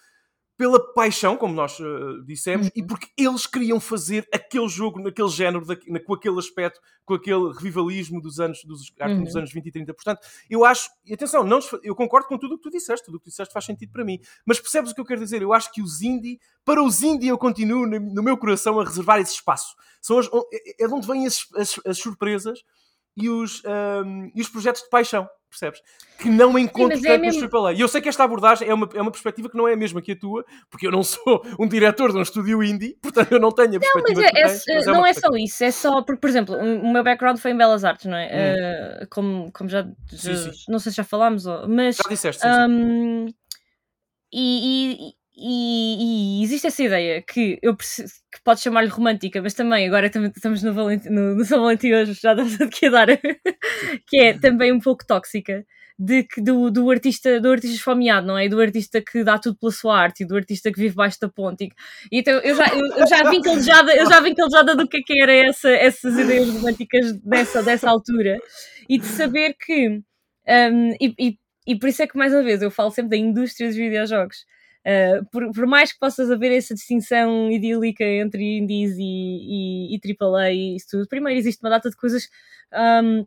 Speaker 2: pela paixão, como nós ah, dissemos, e
Speaker 1: Uhum.
Speaker 2: porque eles queriam fazer aquele jogo naquele género, daqui- na- com aquele aspecto, com aquele revivalismo dos anos, dos, que dos
Speaker 1: Uhum.
Speaker 2: anos 20 e 30. Portanto, eu acho, e atenção, não, eu concordo com tudo o que tu disseste, tudo o que tu disseste faz sentido para mim, mas percebes o que eu quero dizer? Eu acho que os indie, para os indie eu continuo na- no meu coração a reservar esse espaço. São as, é de onde vêm as, as- as surpresas e os, ahm, e os projetos de paixão, percebes? Que não encontro
Speaker 1: mas é
Speaker 2: tanto nos
Speaker 1: mesmo-
Speaker 2: AAA. E eu sei que esta abordagem é uma, é uma perspectiva que não é a mesma que a tua, porque eu não sou um diretor de um estúdio indie, portanto eu não tenho a
Speaker 1: Mas
Speaker 2: perspectiva
Speaker 1: é-
Speaker 2: que tu
Speaker 1: é-
Speaker 2: tens, mas
Speaker 1: não é só isso, é só porque, por exemplo, o meu background foi em Belas Artes, não é?
Speaker 2: Hum.
Speaker 1: Eh, como, como já, já-
Speaker 2: Sim, sim.
Speaker 1: não sei se já falámos, mas
Speaker 2: Já disseste, sim, sim.
Speaker 1: E, e- e- e existe essa ideia que eu que pode chamar-lhe romântica, mas também agora tam- estamos no, no, no São Valentim hoje, já estamos aqui a dar, que é também um pouco tóxica. De do, do artista do artista esfomeado, não é? Do artista que dá tudo pela sua arte e do artista que vive baixo da ponte. E, então eu já, eu, eu já vim calejada, eu já vim calejada do que é que era essa, essas ideias românticas dessa, dessa altura e de saber que um, e, e- e por isso é que, mais uma vez, eu falo sempre da indústria dos videojogos. Uh, por, por mais que possas haver essa distinção idílica entre indies e, e, e AAA e isso tudo, primeiro existe uma data de coisas um,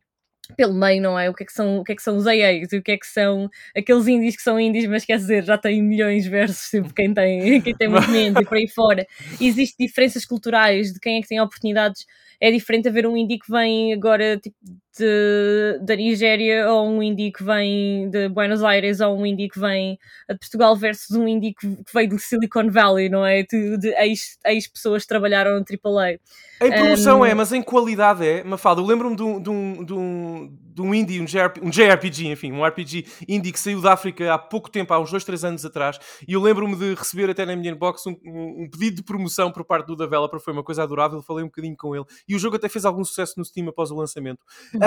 Speaker 1: pelo meio, não é? O que é que são, o que é que são os AAs e o que é que são aqueles indies que são indies, mas quer dizer, já têm milhões versus tipo, quem tem, quem tem muito menos e por aí fora. Existem diferenças culturais de quem é que tem oportunidades. É diferente haver um indie que vem agora tipo, de, da Nigéria ou um indie que vem de Buenos Aires ou um indie que vem de Portugal versus um indie que, que veio do Silicon Valley, não é? De, de ex, ex-pessoas que trabalharam no AAA.
Speaker 2: Em promoção
Speaker 1: Um,
Speaker 2: é, mas em qualidade é. Mafalda, eu lembro-me de um, de, um, de, um, de um indie, um, JRP, um JRPG, enfim, um RPG indie que saiu da África há pouco tempo, há uns 2, 3 anos atrás, e eu lembro-me de receber até na minha inbox um, um, pedido de promoção por parte do developer, foi uma coisa adorável, falei um bocadinho com ele, e o jogo até fez algum sucesso no Steam após o lançamento.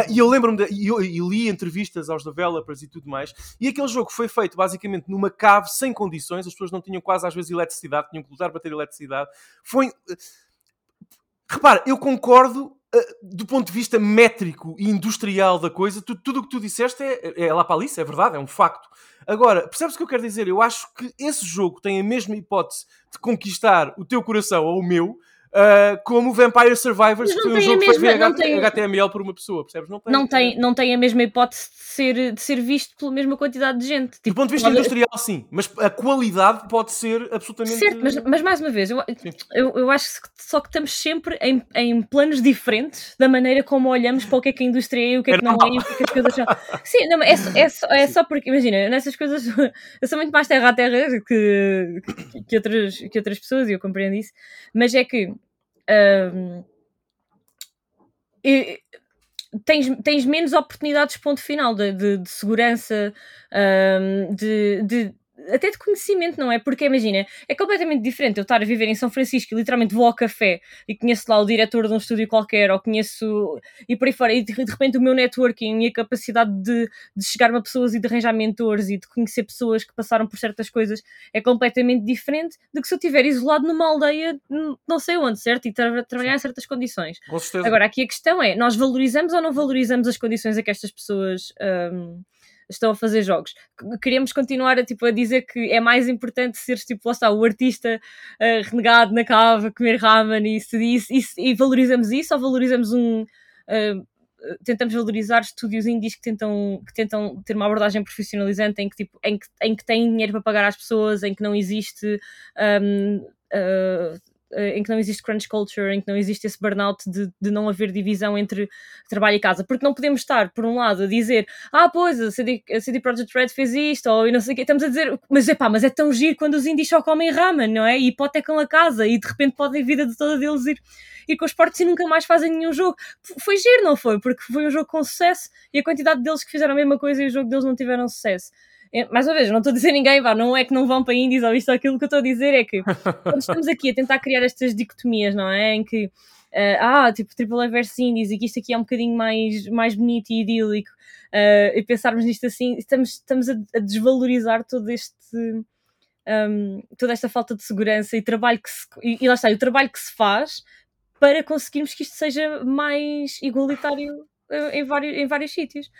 Speaker 2: E eu lembro-me, e, li entrevistas aos developers e tudo mais, e aquele jogo foi feito basicamente numa cave sem condições, as pessoas não tinham quase às vezes eletricidade, tinham que lutar para ter eletricidade. Foi. Repara, eu concordo ah, do ponto de vista métrico e industrial da coisa, tu- tudo o que tu disseste é, é lá para Alice, é verdade, é um facto. Agora, percebes o que eu quero dizer? Eu acho que esse jogo tem a mesma hipótese de conquistar o teu coração ou o meu Uh, como Vampire Survivors, que foi um jogo que foi. HTML por uma pessoa, percebes?
Speaker 1: Não tem, não, tem, não tem a mesma hipótese de ser, de ser visto pela mesma quantidade de gente.
Speaker 2: Tipo, Do ponto de vista pode... industrial, sim, mas a qualidade pode ser absolutamente.
Speaker 1: Certo, mas, mas mais uma vez, eu, eu, eu, acho que só que estamos sempre em, em planos diferentes da maneira como olhamos para o que é que a indústria é e o que é que não é e o que é que as coisas são. Sim, não, é, é, só, é só porque, imagina, nessas coisas eu sou muito mais terra a terra que, que, outras, que outras pessoas e eu compreendo isso, mas é que e, tens, tens menos oportunidades, ponto final, de, de, de segurança, um, de, de, até de conhecimento, não é? Porque imagina, é completamente diferente eu estar a viver em São Francisco e literalmente vou ao café e conheço lá o diretor de um estúdio qualquer, ou conheço e por aí fora, e de, repente o meu networking e a capacidade de, de chegar a pessoas e de arranjar mentores e de conhecer pessoas que passaram por certas coisas é completamente diferente do que se eu estiver isolado numa aldeia, não sei onde, certo? E tra trabalhar em certas condições.
Speaker 2: Com certeza.
Speaker 1: Agora, aqui a questão é: nós valorizamos ou não valorizamos as condições a que estas pessoas. Um, estão a fazer jogos. Queremos continuar a, tipo, a dizer que é mais importante seres tipo, lá está, o artista uh, renegado na cava, comer ramen e, e valorizamos isso ou valorizamos um. Uh, tentamos valorizar estúdios indies que tentam, que tentam ter uma abordagem profissionalizante em que, tipo, em, que, em que têm dinheiro para pagar às pessoas, em que não existe um, uh, eh, em que não existe crunch culture, em que não existe esse burnout de, de não haver divisão entre trabalho e casa. Porque não podemos estar, por um lado, a dizer ah, pois, a CD, a CD Projekt Red fez isto, ou eu não sei o quê. Estamos a dizer, mas é pá, mas é tão giro quando os indies só comem ramen, não é? E hipotecam a casa e de repente podem a vida de toda deles ir, ir com os portos e nunca mais fazem nenhum jogo. Foi giro, não foi? Porque foi um jogo com sucesso e a quantidade deles que fizeram a mesma coisa e o jogo deles não tiveram sucesso. Mais uma vez, não estou a dizer ninguém, vá, não é que não vão para índios ou isto ou aquilo que eu estou a dizer é que quando estamos aqui a tentar criar estas dicotomias, não é? Em que, uh, ah, tipo, Triple A versus indies e que isto aqui é um bocadinho mais, mais bonito e idílico uh, e pensarmos nisto assim, estamos, estamos a, a desvalorizar todo este. Um, toda esta falta de segurança e trabalho que se, e, e lá está, o trabalho que se faz para conseguirmos que isto seja mais igualitário em vários, em vários sítios.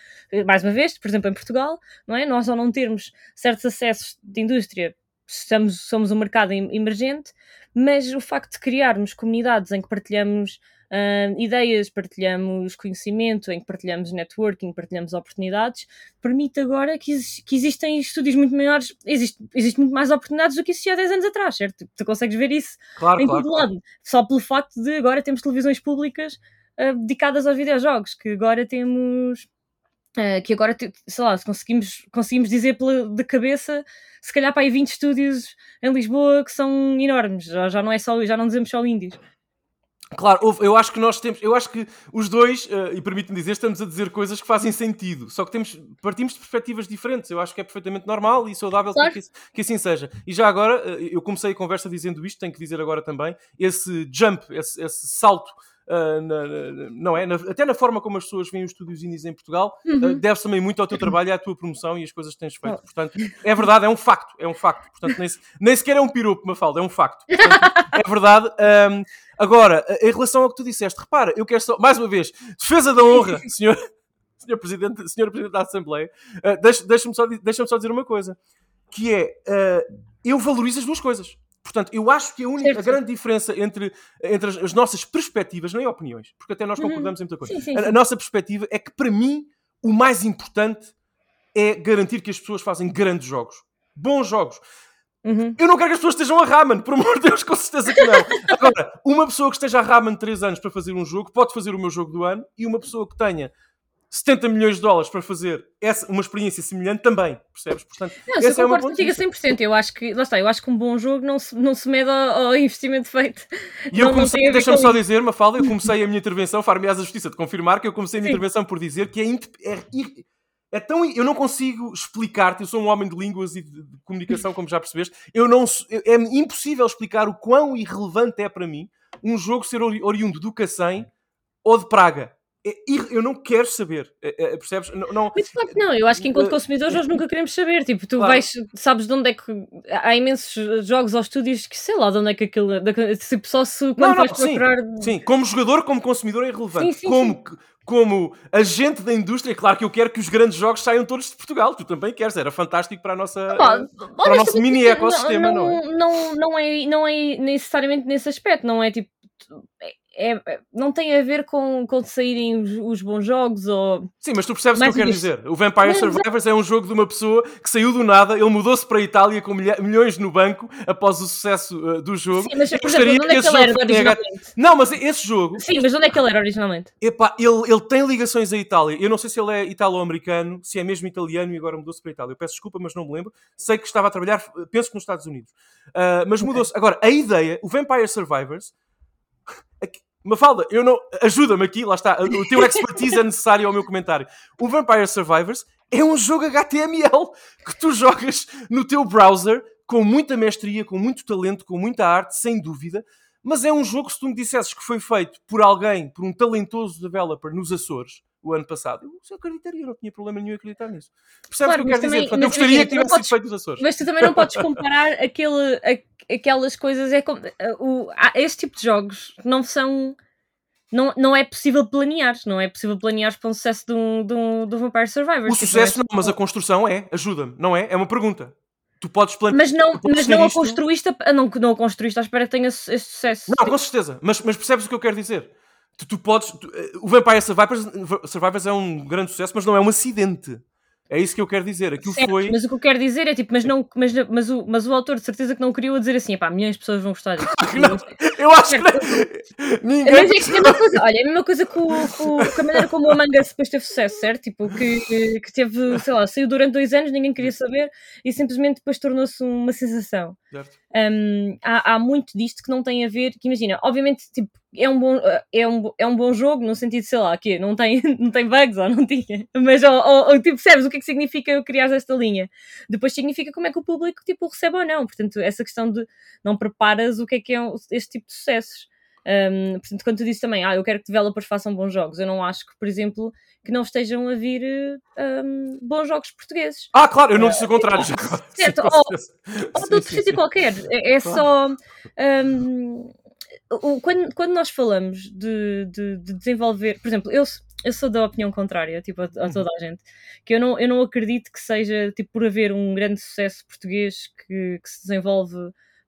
Speaker 1: Mais uma vez, por exemplo, em Portugal, não é? Nós ao não termos certos acessos de indústria, estamos, somos um mercado emergente, mas o facto de criarmos comunidades em que partilhamos uh, ideias, partilhamos conhecimento, em que partilhamos networking, partilhamos oportunidades, permite agora que, que existem estúdios muito maiores, existe, existe muito mais oportunidades do que existia há 10 anos atrás, certo? Tu consegues ver isso
Speaker 2: claro,
Speaker 1: em
Speaker 2: claro,
Speaker 1: todo
Speaker 2: claro.
Speaker 1: lado, só pelo facto de agora temos televisões públicas dedicadas aos videojogos, que agora temos. Uh, que agora, sei lá, conseguimos, conseguimos dizer pela, de cabeça, se calhar para aí 20 estúdios em Lisboa que são enormes, já, já não é só, já não dizemos só índios.
Speaker 2: Claro, eu acho que nós temos, eu acho que os dois, uh, e permite-me dizer, estamos a dizer coisas que fazem sentido, só que temos, partimos de perspectivas diferentes. Eu acho que é perfeitamente normal e saudável claro. que, que, assim seja. E já agora, uh, eu comecei a conversa dizendo isto, tenho que dizer agora também, esse jump, esse, esse salto Uh, na, não é? Na, até na forma como as pessoas veem os estúdios indies em Portugal, uhum. uh, deve-se também muito ao teu trabalho e à tua promoção e as coisas que tens feito. Oh. Portanto, é verdade, é um facto, é um facto. Portanto, nem, nem sequer é um piropo, Mafalda, é um facto. Portanto, é verdade. Um, agora, em relação ao que tu disseste, repara, eu quero só, mais uma vez, defesa da honra, senhor, senhor, Presidente, senhor Presidente da Assembleia, uh, deixa-me só, deixa só dizer uma coisa, que é, uh, eu valorizo as duas coisas. Portanto, eu acho que a, única, a grande diferença entre, entre as, as, nossas perspectivas, não é opiniões, porque até nós uhum. concordamos uhum. em muita coisa. Sim, sim, sim. A, a, nossa perspectiva é que, para mim, o mais importante é garantir que as pessoas fazem grandes jogos, bons jogos. Uhum. Eu não quero que as pessoas estejam a ramen, por amor de Deus, com certeza que não. Agora, uma pessoa que esteja a ramen 3 anos para fazer um jogo pode fazer o meu jogo do ano e uma pessoa que tenha 70 milhões de dólares para fazer essa, uma experiência semelhante também, percebes?
Speaker 1: Portanto, não, essa é uma contigo a 100%. Eu acho que, lá está, eu acho que um bom jogo não se, não se mede ao, ao investimento feito.
Speaker 2: E eu comecei, deixa-me só dizer, Mafalda, eu comecei a minha intervenção, far-me a justiça de confirmar que eu comecei a minha Sim. intervenção por dizer que é, é, é tão. Eu não consigo explicar-te, eu sou um homem de línguas e de, de comunicação, como já percebeste, eu não, é impossível explicar o quão irrelevante é para mim um jogo ser oriundo do Cacém ou de Praga é eu não quero saber, é, é, percebes? Não, não,
Speaker 1: Muito claro que não, eu acho que enquanto consumidores nós nunca queremos saber. Tipo, tu claro. vais, sabes de onde é que. Há imensos jogos ou estúdios que sei lá de onde é que aquilo. Tipo, só se quando não, vais
Speaker 2: sim, procurar. Sim, como jogador, como consumidor é irrelevante. Sim, sim, como, sim. como agente da indústria, é claro que eu quero que os grandes jogos saiam todos de Portugal. Tu também queres, era fantástico para, a nossa, ah, para o nosso mini ecossistema,
Speaker 1: não,
Speaker 2: não,
Speaker 1: é? Não, não, é, não é necessariamente nesse aspecto, não é tipo é, é, não tem a ver com, com saírem os, os, bons jogos ou.
Speaker 2: Sim, mas tu percebes o que eu quero dizer. O Vampire Survivors é um jogo de uma pessoa que saiu do nada, ele mudou-se para a Itália com milhões no banco após o sucesso uh, do jogo.
Speaker 1: Sim, mas por exemplo, onde é que ele era originalmente?
Speaker 2: Não, mas esse jogo.
Speaker 1: Sim, mas onde é que ele era originalmente?
Speaker 2: Epá, ele, ele tem ligações à Itália. Eu não sei se ele é italo-americano, se é mesmo italiano e agora mudou-se para a Itália. Eu peço desculpa, mas não me lembro. Sei que estava a trabalhar, penso que nos Estados Unidos. Uh, mas mudou-se. Agora, a ideia, o Vampire Survivors Mafalda, eu não. Ajuda-me aqui, lá está. O teu expertise é necessário ao meu comentário. O Vampire Survivors é um jogo HTML que tu jogas no teu browser com muita mestria, com muito talento, com muita arte, sem dúvida. Mas é um jogo, se tu me dissesses que foi feito por alguém, por um talentoso developer nos Açores, o ano passado, eu acreditaria, não tinha problema nenhum em acreditar nisso. Percebes claro, o que eu quero também, dizer? Portanto, eu gostaria que tivesse sido feito nos Açores.
Speaker 1: Mas tu também não podes comparar aquele, a, aquelas coisas. É como, o, este tipo de jogos não são. Não, não é possível planear, não é possível planear para um sucesso de um, de um, de um Vampire Survivor.
Speaker 2: O tipo, sucesso não, é, mas a construção é, ajuda-me, não é? É uma pergunta. Tu podes planear.
Speaker 1: Mas não, mas não a construíste, não, não a construíste à espera que tenha esse sucesso.
Speaker 2: Não, com certeza. Mas, mas percebes o que eu quero dizer? Tu, tu podes. Tu, eh, o Vampire Survivors, Survivors é um grande sucesso, mas não é um acidente. É isso que eu quero dizer. Aquilo
Speaker 1: certo,
Speaker 2: foi.
Speaker 1: Mas o que eu quero dizer é tipo, mas, não, mas, mas, o, mas o autor de certeza que não queria dizer assim, pá, milhões de pessoas vão gostar disso.
Speaker 2: não, eu acho certo. que ninguém.
Speaker 1: Mas é, que é uma coisa, olha, é a mesma coisa com, com, com a maneira como o Among Us depois teve sucesso, certo? Tipo, que, que teve, sei lá, saiu durante dois anos, ninguém queria saber e simplesmente depois tornou-se uma sensação. Um, há, há muito disto que não tem a ver, que imagina, obviamente, tipo, é um bom, é um, é um bom jogo no sentido, sei lá, que não tem, não tem bugs ou não tinha, mas ou, ou, ou, tipo, percebes o que é que significa eu criar esta linha? Depois significa como é que o público tipo, recebe ou não. Portanto, essa questão de não preparas o que é que é este tipo de sucessos. Um, portanto, quando tu dizes também, ah, eu quero que developers façam bons jogos, eu não acho que, por exemplo, que não estejam a vir um, bons jogos portugueses.
Speaker 2: Ah, claro, eu não disse o contrário.
Speaker 1: Certo, ou, ou de outro sítio qualquer. É, é claro. só. Um, quando, quando nós falamos de, de, de, desenvolver, por exemplo, eu, eu sou da opinião contrária, tipo, a, a, uhum. toda a gente, que eu não, eu não acredito que seja, tipo, por haver um grande sucesso português que, que se desenvolve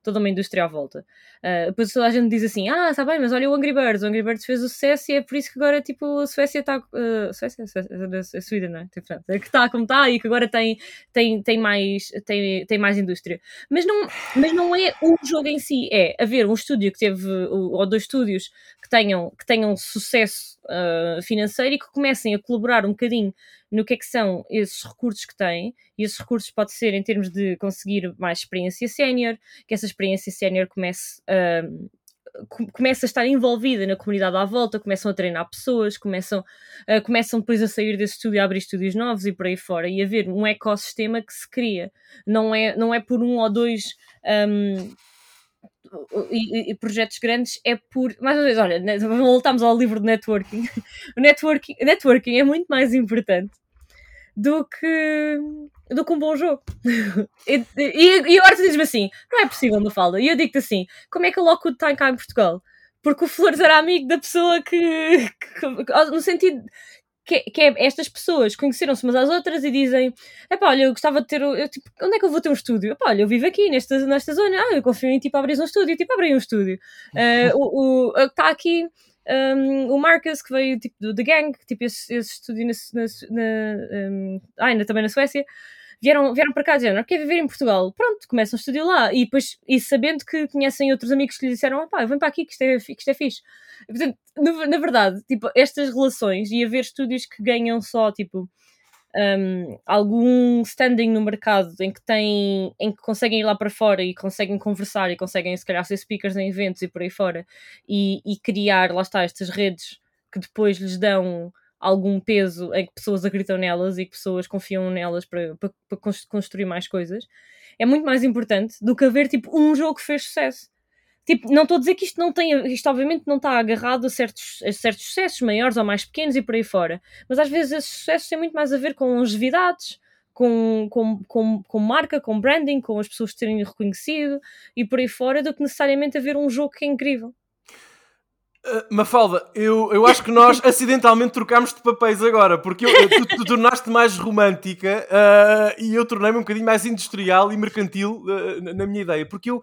Speaker 1: toda uma indústria à volta. Uh, depois toda a gente diz assim: ah, está bem, mas olha o Angry Birds, o Angry Birds fez o sucesso e é por isso que agora tipo, a Suécia está. Uh, Suécia? A Suída, não é? Tipo, é que está como está e que agora tem, tem, tem, mais, tem, tem mais indústria. Mas não, mas não é o jogo em si, é haver um estúdio que teve, ou dois estúdios que tenham, que tenham sucesso uh, financeiro e que comecem a colaborar um bocadinho no que é que são esses recursos que têm, e esses recursos pode ser em termos de conseguir mais experiência sénior, que essa experiência sénior comece. Começa a estar envolvida na comunidade à volta, começam a treinar pessoas, começam, uh, começam depois a sair desse estúdio a abrir estúdios novos e por aí fora, e haver um ecossistema que se cria. Não é, não é por um ou dois um, e, e, projetos grandes é por. Mais uma vez, olha, voltamos ao livro de networking. O networking, networking é muito mais importante do que, do que um bom jogo. e, e, e agora tu dizes-me assim: não é possível, uma falda. E eu digo-te assim: como é que o Lockwood está cá em Portugal? Porque o Flores era amigo da pessoa que, que no sentido que, que é, estas pessoas conheceram-se umas às outras e dizem: Epá, olha, eu gostava de ter. Eu, tipo, onde é que eu vou ter um estúdio? Epá, olha, eu vivo aqui, nesta, nesta zona. Ah, eu confio em tipo abrir um estúdio. Tipo, abri um estúdio. Uh, o Está aqui. Um, o Marcus, que veio tipo, do The Gang, tipo, esse, esse estúdio na, na, na um, ah, ainda também na Suécia, vieram, vieram para cá dizendo, quer viver em Portugal, pronto, começam a estúdio lá, e depois, e sabendo que conhecem outros amigos que lhe disseram, pá, vem para aqui que isto é, que isto é fixe. Portanto, na, na verdade, tipo, estas relações e haver estúdios que ganham só, tipo, um, algum standing no mercado em que têm, em que conseguem ir lá para fora e conseguem conversar e conseguem se calhar ser speakers em eventos e por aí fora e, e criar, lá está, estas redes que depois lhes dão algum peso em que pessoas acreditam nelas e que pessoas confiam nelas para, para, para construir mais coisas, é muito mais importante do que haver tipo um jogo que fez sucesso. Tipo, não estou a dizer que isto não tem, isto obviamente não está agarrado a certos, a certos sucessos maiores ou mais pequenos e por aí fora, mas às vezes esses sucessos têm muito mais a ver com longevidades, com, com, com, com marca, com branding, com as pessoas terem reconhecido e por aí fora, do que necessariamente haver um jogo que é incrível.
Speaker 2: Uh, Mafalda, eu, eu acho que nós acidentalmente trocámos de papéis agora, porque eu, tu, tu tornaste mais romântica uh, e eu tornei-me um bocadinho mais industrial e mercantil uh, na minha ideia, porque eu,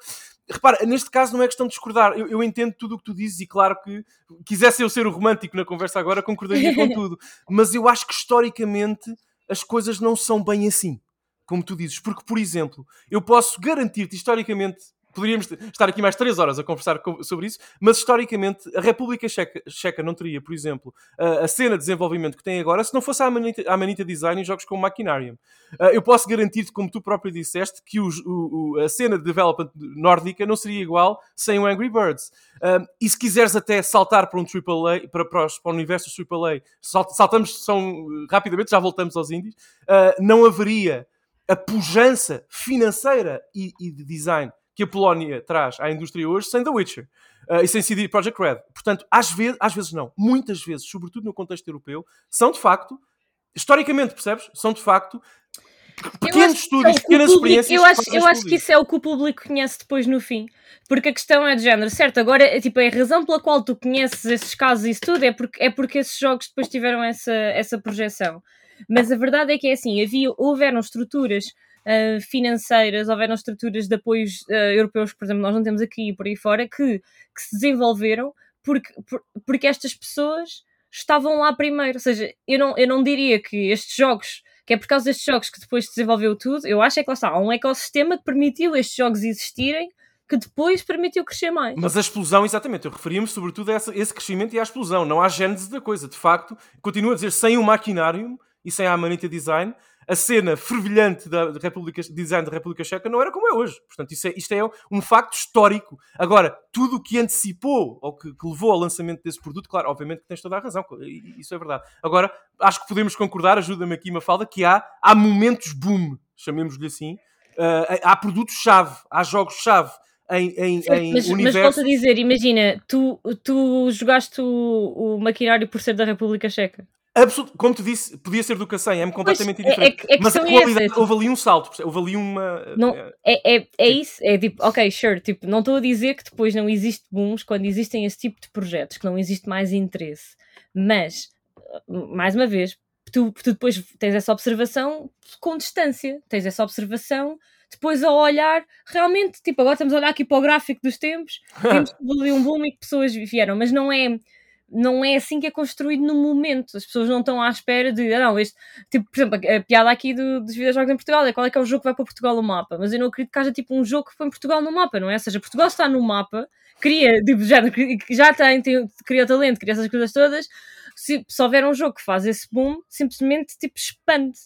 Speaker 2: repara, neste caso não é questão de discordar. Eu, eu entendo tudo o que tu dizes e, claro, que quisesse eu ser o romântico na conversa agora, concordaria com tudo. Mas eu acho que historicamente as coisas não são bem assim, como tu dizes. Porque, por exemplo, eu posso garantir-te historicamente poderíamos estar aqui mais três horas a conversar sobre isso, mas historicamente a República Checa, Checa não teria, por exemplo, a, cena de desenvolvimento que tem agora se não fosse a Manita, a Design em jogos como Machinarium. Uh, eu posso garantir-te, como tu próprio disseste, que o, o, a cena de development nórdica não seria igual sem o Angry Birds. Uh, e se quiseres até saltar para um AAA, para, para, os, para o universo AAA, saltamos são, rapidamente, já voltamos aos indies, uh, não haveria a pujança financeira e, e de design que a Polónia traz à indústria hoje sem The Witcher. Uh, e sem CD Projekt Red. Portanto, às vezes, às vezes não, muitas vezes, sobretudo no contexto europeu, são de facto, historicamente, percebes? São de facto pequenos estúdios, é pequenas público, experiências.
Speaker 1: Eu acho, eu acho que isso é o que o público conhece depois no fim. Porque a questão é de género, certo? Agora, é, tipo, a razão pela qual tu conheces esses casos e isso tudo é porque, é porque esses jogos depois tiveram essa, essa projeção. Mas a verdade é que é assim: havia, houveram estruturas uh, financeiras, houveram estruturas de apoios uh, europeus, por exemplo, nós não temos aqui e por aí fora, que, que se desenvolveram porque, por, porque estas pessoas estavam lá primeiro. Ou seja, eu não, eu não diria que estes jogos, que é por causa destes jogos que depois se desenvolveu tudo, eu acho é que lá está, há um ecossistema que permitiu estes jogos existirem que depois permitiu crescer mais.
Speaker 2: Mas a explosão, exatamente, eu referia-me sobretudo a esse crescimento e à explosão, não à gênese da coisa. De facto, continuo a dizer, sem o maquinário e sem a Amanita Design, a cena fervilhante da República, design da República Checa não era como é hoje. Portanto, isto é, isto é um facto histórico. Agora, tudo o que antecipou ou que, que, levou ao lançamento desse produto, claro, obviamente que tens toda a razão. Isso é verdade. Agora, acho que podemos concordar, ajuda-me aqui, uma falda, que há, há momentos boom, chamemos-lhe assim. Uh, há produtos-chave, há jogos-chave. Em, em, Sim, em
Speaker 1: mas,
Speaker 2: universos...
Speaker 1: mas volto a dizer, imagina, tu, tu jogaste o, o maquinário por ser da República Checa.
Speaker 2: Absolut, como te disse, podia ser do que é-me completamente pois, diferente. É, é, é mas a qualidade, houve ali um salto, houve ali uma.
Speaker 1: Não, é, é, é isso, é tipo, ok, sure, tipo, não estou a dizer que depois não existe booms quando existem esse tipo de projetos, que não existe mais interesse. Mas, mais uma vez, tu, tu depois tens essa observação com distância, tens essa observação depois ao olhar, realmente, tipo, agora estamos a olhar aqui para o gráfico dos tempos, temos ali um boom e que pessoas vieram, mas não é não é assim que é construído no momento. As pessoas não estão à espera de, ah, não, este, tipo, por exemplo, a, piada aqui do, dos videojogos em Portugal é qual é que é o jogo que vai para Portugal no mapa, mas eu não acredito que haja tipo um jogo que põe Portugal no mapa, não é? Ou seja, Portugal está no mapa, cria, tipo, já, já tem, tem, cria talento, cria essas coisas todas. Se, se houver um jogo que faz esse boom, simplesmente tipo expande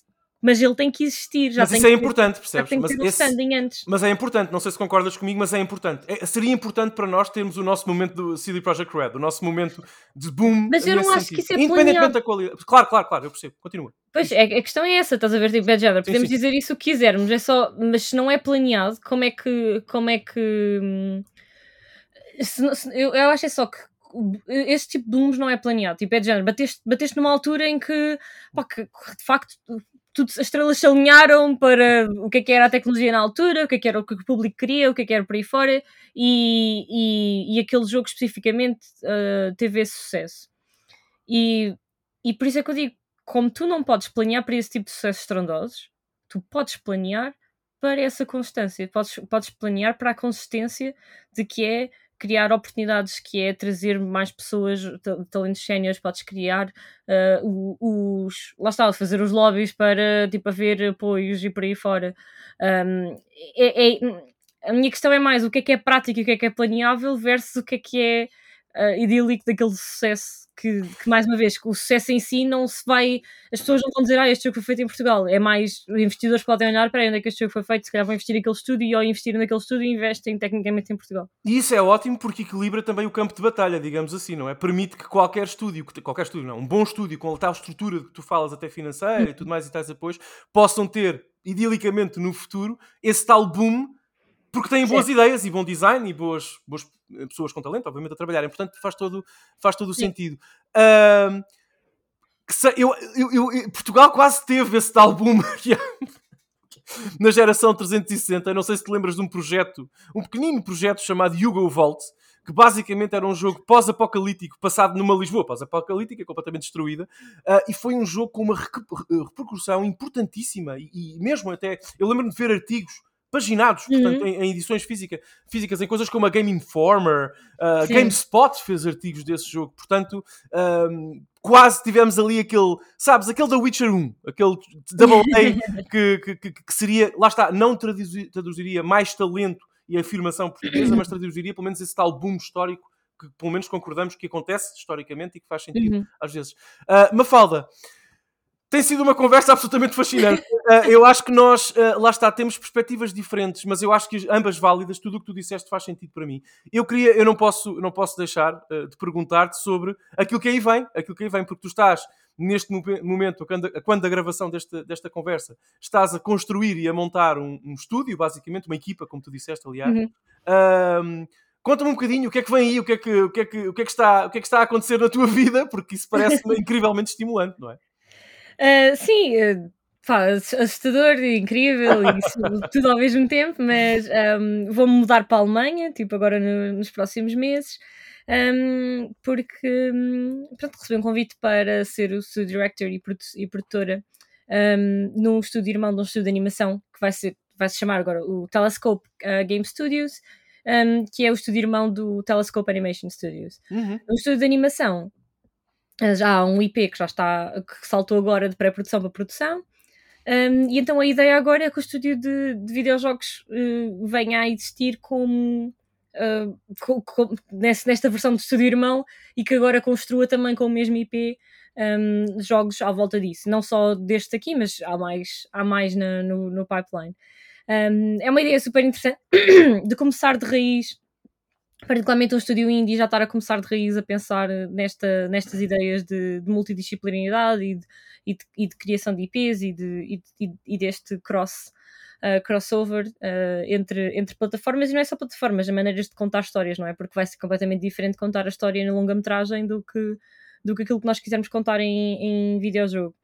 Speaker 1: mas ele tem que existir. Já
Speaker 2: mas isso
Speaker 1: é
Speaker 2: importante, percebes?
Speaker 1: tem que
Speaker 2: mas,
Speaker 1: ter esse,
Speaker 2: antes. mas é importante, não sei se concordas comigo, mas é importante. É, seria importante para nós termos o nosso momento do CD Projekt Red, o nosso momento de boom.
Speaker 1: Mas eu não acho
Speaker 2: sentido.
Speaker 1: que isso é
Speaker 2: Independentemente planeado. da qualidade. Claro, claro, claro, eu percebo. Continua.
Speaker 1: Pois, é, a questão é essa, estás a ver, tipo, Bad Jada. Podemos sim, sim. dizer isso o que quisermos, é só, mas se não é planeado, como é que. Como é que hum, se, se, eu, eu acho é só que esse tipo de booms não é planeado. Tipo, é de género, bateste, bateste numa altura em que, pá, que de facto tudo, as estrelas se alinharam para o que, é que era a tecnologia na altura, o que, é que era o que o público queria, o que, é que era por aí fora, e, e, e aquele jogo especificamente uh, teve esse sucesso. E, e por isso é que eu digo, como tu não podes planear para esse tipo de sucessos estrondosos, tu podes planear para essa constância, podes, podes planear para a consistência de que é criar oportunidades, que é trazer mais pessoas, talentos séniores, podes criar uh, os. Lá está, fazer os lobbies para tipo, haver apoios e por aí fora. Um, é, é, a minha questão é mais o que é que é prático e o que é que é planeável versus o que é que é uh, idílico daquele sucesso que, que, mais uma vez, o sucesso em si não se vai. As pessoas não vão dizer, ah, este jogo foi feito em Portugal. É mais. Os investidores podem olhar para onde é que este jogo foi feito, se calhar vão investir naquele estúdio e ao investir naquele estúdio investem tecnicamente em Portugal.
Speaker 2: E isso é ótimo porque equilibra também o campo de batalha, digamos assim, não é? Permite que qualquer estúdio, qualquer estúdio, não, um bom estúdio com a tal estrutura que tu falas até financeira e tudo mais e tais apoios, possam ter, idilicamente no futuro, esse tal boom porque têm boas Sim. ideias e bom design e boas, boas pessoas com talento, obviamente, a trabalharem. Portanto, faz todo, faz todo o sentido. Uh, eu, eu, eu, Portugal quase teve esse tal boom na geração 360. Não sei se te lembras de um projeto, um pequenino projeto chamado Yugo Vault, que basicamente era um jogo pós-apocalíptico passado numa Lisboa pós-apocalíptica, completamente destruída, uh, e foi um jogo com uma repercussão importantíssima e, e mesmo até, eu lembro-me de ver artigos paginados, portanto,
Speaker 1: Uhum.
Speaker 2: em, em edições física, físicas, em coisas como a Game Informer,
Speaker 1: Sim.
Speaker 2: GameSpot fez artigos desse jogo, portanto, ahm, quase tivemos ali aquele, sabes, aquele da Witcher 1, aquele double A que, que, que- que seria, lá está, não traduzi- traduziria mais talento e afirmação portuguesa, mas traduziria pelo menos esse tal boom histórico que pelo menos concordamos que acontece historicamente e que faz sentido
Speaker 1: Uhum.
Speaker 2: às vezes. Ah, Mafalda, tem sido uma conversa absolutamente fascinante. Ah, eu acho que nós, ah, lá está, temos perspectivas diferentes, mas eu acho que ambas válidas, tudo o que tu disseste faz sentido para mim. Eu queria, eu não posso, não posso deixar ah, de perguntar-te sobre aquilo que aí vem, aquilo que aí vem, porque tu estás neste mo- momento, quando, quando da gravação desta, desta conversa, estás a construir e a montar um, um estúdio, basicamente, uma equipa, como tu disseste, aliás.
Speaker 1: Uhum.
Speaker 2: Conta-me um bocadinho o que é que vem aí, o que é que, o que, é que, o que, é que, está, o que, é que está a acontecer na tua vida, porque isso parece-me incrivelmente estimulante, não é?
Speaker 1: Ah, sim, ah, pá, assustador, incrível e isso tudo ao mesmo tempo, mas ahm, vou-me mudar para a Alemanha, tipo agora no- nos próximos meses, ahm, porque hum, pronto, recebi um convite para ser o studio director e, produ- e produtora ahm, num estúdio irmão de um estúdio de animação que vai, ser, vai se chamar agora o Telescope ah, Game Studios, ahm, que é o estúdio irmão do Telescope Animation Studios.
Speaker 2: Uhum.
Speaker 1: No estúdio de animação já há um IP que já está, que saltou agora de pré-produção para produção. Um, e então a ideia agora é que o estúdio de, de videojogos eh, venha a existir como eh, co- co- nesse- nesta versão de estúdio irmão e que agora construa também com o mesmo IP um, jogos à volta disso. Não só deste aqui, mas há mais, há mais na- no, no pipeline. Um, é uma ideia super interessante de começar de raiz particularmente um estúdio indie já estar a começar de raiz a pensar nesta, nestas ideias de, de multidisciplinaridade e de, e, de, e de criação de IPs e, de, e, deste cross, uh, crossover uh, entre, entre plataformas e não é só plataformas, as maneiras de contar histórias, não é? Porque vai ser completamente diferente contar a história na longa-metragem do que, do que aquilo que nós quisermos contar em, em videojogo.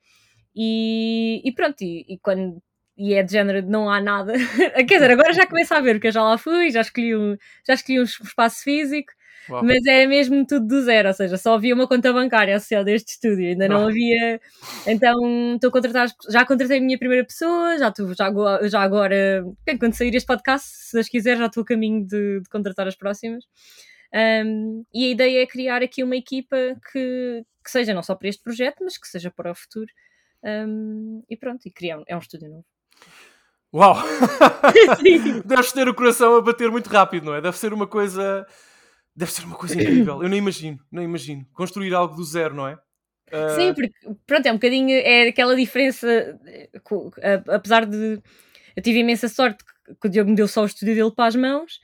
Speaker 1: E, e pronto, e, e quando e é de género de não há nada. Quer dizer, agora já começo a ver, porque eu já lá fui, já escolhi um, já escolhi um espaço físico,
Speaker 2: Uau.
Speaker 1: mas era mesmo tudo do zero, ou seja, só havia uma conta bancária associada deste estúdio, ainda não
Speaker 2: Ah.
Speaker 1: havia. Então estou a contratar, já contratei a minha primeira pessoa, já estou, já, já agora, quando sair este podcast, se Deus quiser, já estou a caminho de, de contratar as próximas. Um, e a ideia é criar aqui uma equipa que, que seja não só para este projeto, mas que seja para o futuro. Um, e pronto, e criar, é um estúdio novo.
Speaker 2: Uau! Deves ter o coração a bater muito rápido, não é? Deve ser uma coisa. Deve ser uma coisa incrível. Eu nem imagino, nem imagino. Construir algo do zero, não é? Ah,
Speaker 1: Sim, porque pronto, é um bocadinho é aquela diferença, eh, apesar de eu tive imensa sorte que o Diogo me deu só o estúdio dele para as mãos,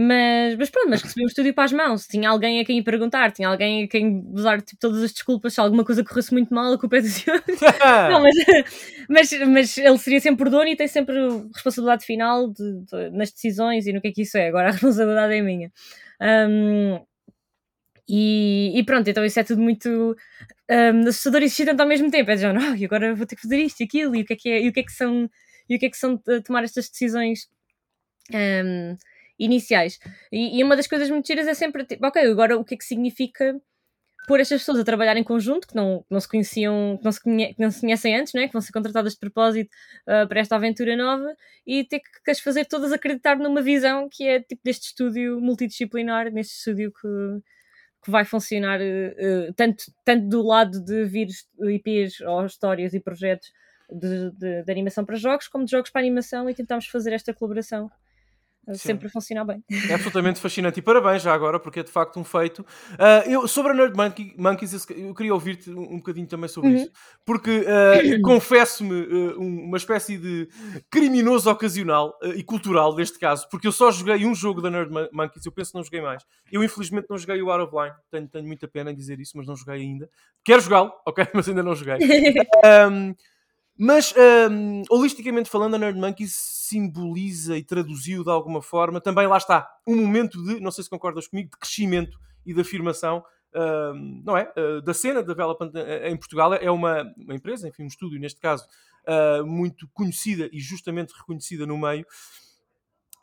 Speaker 1: mas, mas pronto, mas recebi um estúdio para as mãos, tinha alguém a quem perguntar, tinha alguém a quem usar tipo, todas as desculpas, se alguma coisa corresse muito mal, a culpa é do Diogo. Não, mas, mas, mas ele seria sempre o dono e tem sempre a responsabilidade final de- de- nas decisões e no que é que isso é. Agora a responsabilidade é minha. Um, e, e pronto, então isso é tudo muito um, assustador e excitante ao mesmo tempo. É de género, "Ah, e agora vou ter que fazer isto e aquilo, e o que é que, é, e o que, é que são e o que é que são eh, tomar estas decisões um, iniciais. E, e uma das coisas muito giras é sempre, tipo, ok, agora o que é que significa pôr estas pessoas a trabalhar em conjunto, que não, que não se conheciam, que não se, conhe- que não se conhecem antes, é? que vão ser contratadas de propósito ah, para esta aventura nova, e ter que, as fazer todas acreditar numa visão que é tipo deste estúdio multidisciplinar, neste estúdio que, que vai funcionar eh, tanto, tanto do lado de vir IPs ou histórias e projetos de, de- de animação para jogos, como de jogos para animação, e tentamos fazer esta colaboração
Speaker 2: Sim.
Speaker 1: sempre a funcionar bem.
Speaker 2: É absolutamente fascinante e parabéns já agora, porque é de facto um feito. Ah, eu, sobre a Nerd Monkey, Monkeys, eu- queria ouvir-te um, um bocadinho também sobre
Speaker 1: Uhum.
Speaker 2: isso, porque ah, confesso-me um- uma espécie de criminoso ocasional e cultural neste caso, porque eu só joguei um jogo da Nerd Mon- Monkeys, eu penso que não joguei mais. Eu infelizmente não joguei o Out of Line, tenho, tenho muita pena em dizer isso, mas não joguei ainda. Quero jogá-lo, ok, mas ainda não joguei. Um, mas, um, holisticamente falando, a Nerd Monkeys simboliza e traduziu de alguma forma, também lá está, um momento de, não sei se concordas comigo, de crescimento e de afirmação, um, não é? Uh, da cena de development uh, em Portugal. É uma, uma empresa, enfim, um estúdio neste caso, uh, muito conhecida e justamente reconhecida no meio.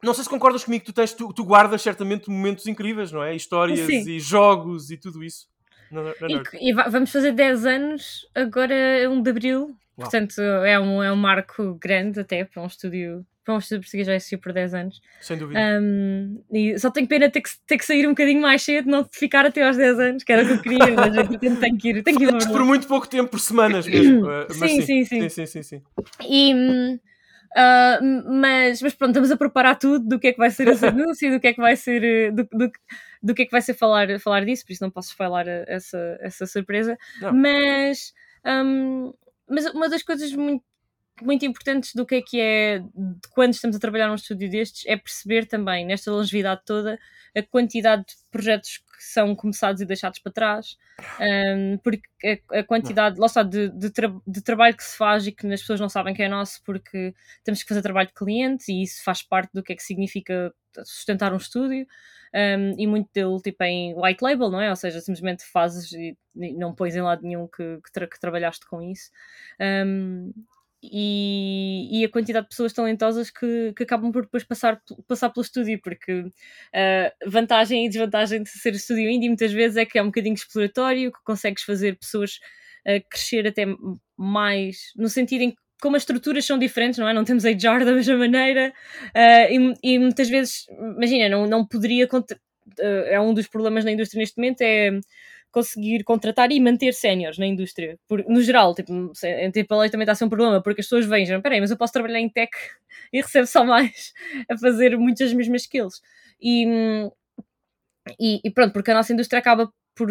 Speaker 2: Não sei se concordas comigo, tu, tens, tu, tu guardas certamente momentos incríveis, não é? Histórias
Speaker 1: Sim.
Speaker 2: e jogos e tudo isso. Na, na
Speaker 1: E, e va- vamos fazer 10 anos agora, 1 de Abril.
Speaker 2: Uau.
Speaker 1: Portanto, é um, é um marco grande até para um estúdio para um estúdio português já existiu por 10 anos.
Speaker 2: Sem dúvida.
Speaker 1: Um, e só tenho pena ter que, ter que sair um bocadinho mais cedo, não ficar até aos 10 anos, que era o que eu queria, mas eu tenho que ir. Tenho que ir
Speaker 2: por muito pouco tempo, por semanas mesmo.
Speaker 1: sim, sim, sim,
Speaker 2: sim. sim, sim, sim.
Speaker 1: E, uh, mas, mas pronto, estamos a preparar tudo do que é que vai ser esse anúncio, do que é que vai ser, do, do, do que é que vai ser falar, falar disso, por isso não posso falar essa, essa surpresa. Não. Mas, um, mas uma das coisas muito muito importantes do que é que é de quando estamos a trabalhar num estúdio destes é perceber também, nesta longevidade toda, a quantidade de projetos que são começados e deixados para trás, um, porque a, a, quantidade, lá está, de, de, tra de, trabalho que se faz e que as pessoas não sabem que é nosso porque temos que fazer trabalho de cliente e isso faz parte do que é que significa sustentar um estúdio. Um, e muito dele tipo em white label, não é? Ou seja, simplesmente fazes e, não pões em lado nenhum que, que, tra que trabalhaste com isso. Um, e, e, a quantidade de pessoas talentosas que, que acabam por depois passar, passar pelo estúdio, porque uh, vantagem e desvantagem de ser estúdio indie muitas vezes é que é um bocadinho exploratório, que consegues fazer pessoas uh, crescer até mais, no sentido em que como as estruturas são diferentes, não é? Não temos HR da mesma maneira uh, e, e, muitas vezes, imagina, não, não poderia. é um dos problemas na indústria neste momento é conseguir contratar e manter séniores na indústria. Por, no geral, tipo, tipo, a lei também está a ser um problema, porque as pessoas vejam, peraí, mas eu posso trabalhar em tech e recebo só mais a fazer muitas mesmas skills. E, e, e, pronto, porque a nossa indústria acaba por,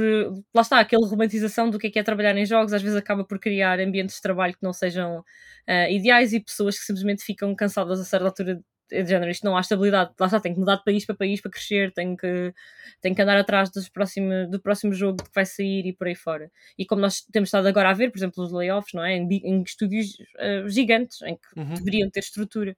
Speaker 1: lá está, aquela romantização do que é, que é trabalhar em jogos, às vezes acaba por criar ambientes de trabalho que não sejam uh, ideais e pessoas que simplesmente ficam cansadas a certa altura é de género, isto não há estabilidade, lá está, tem que mudar de país para país para crescer, tem que, tem que andar atrás dos próximo, do próximo jogo que vai sair e por aí fora. E como nós temos estado agora a ver, por exemplo, os layoffs, não é? Em, em estúdios uh, gigantes, em que uhum. deveriam ter estrutura.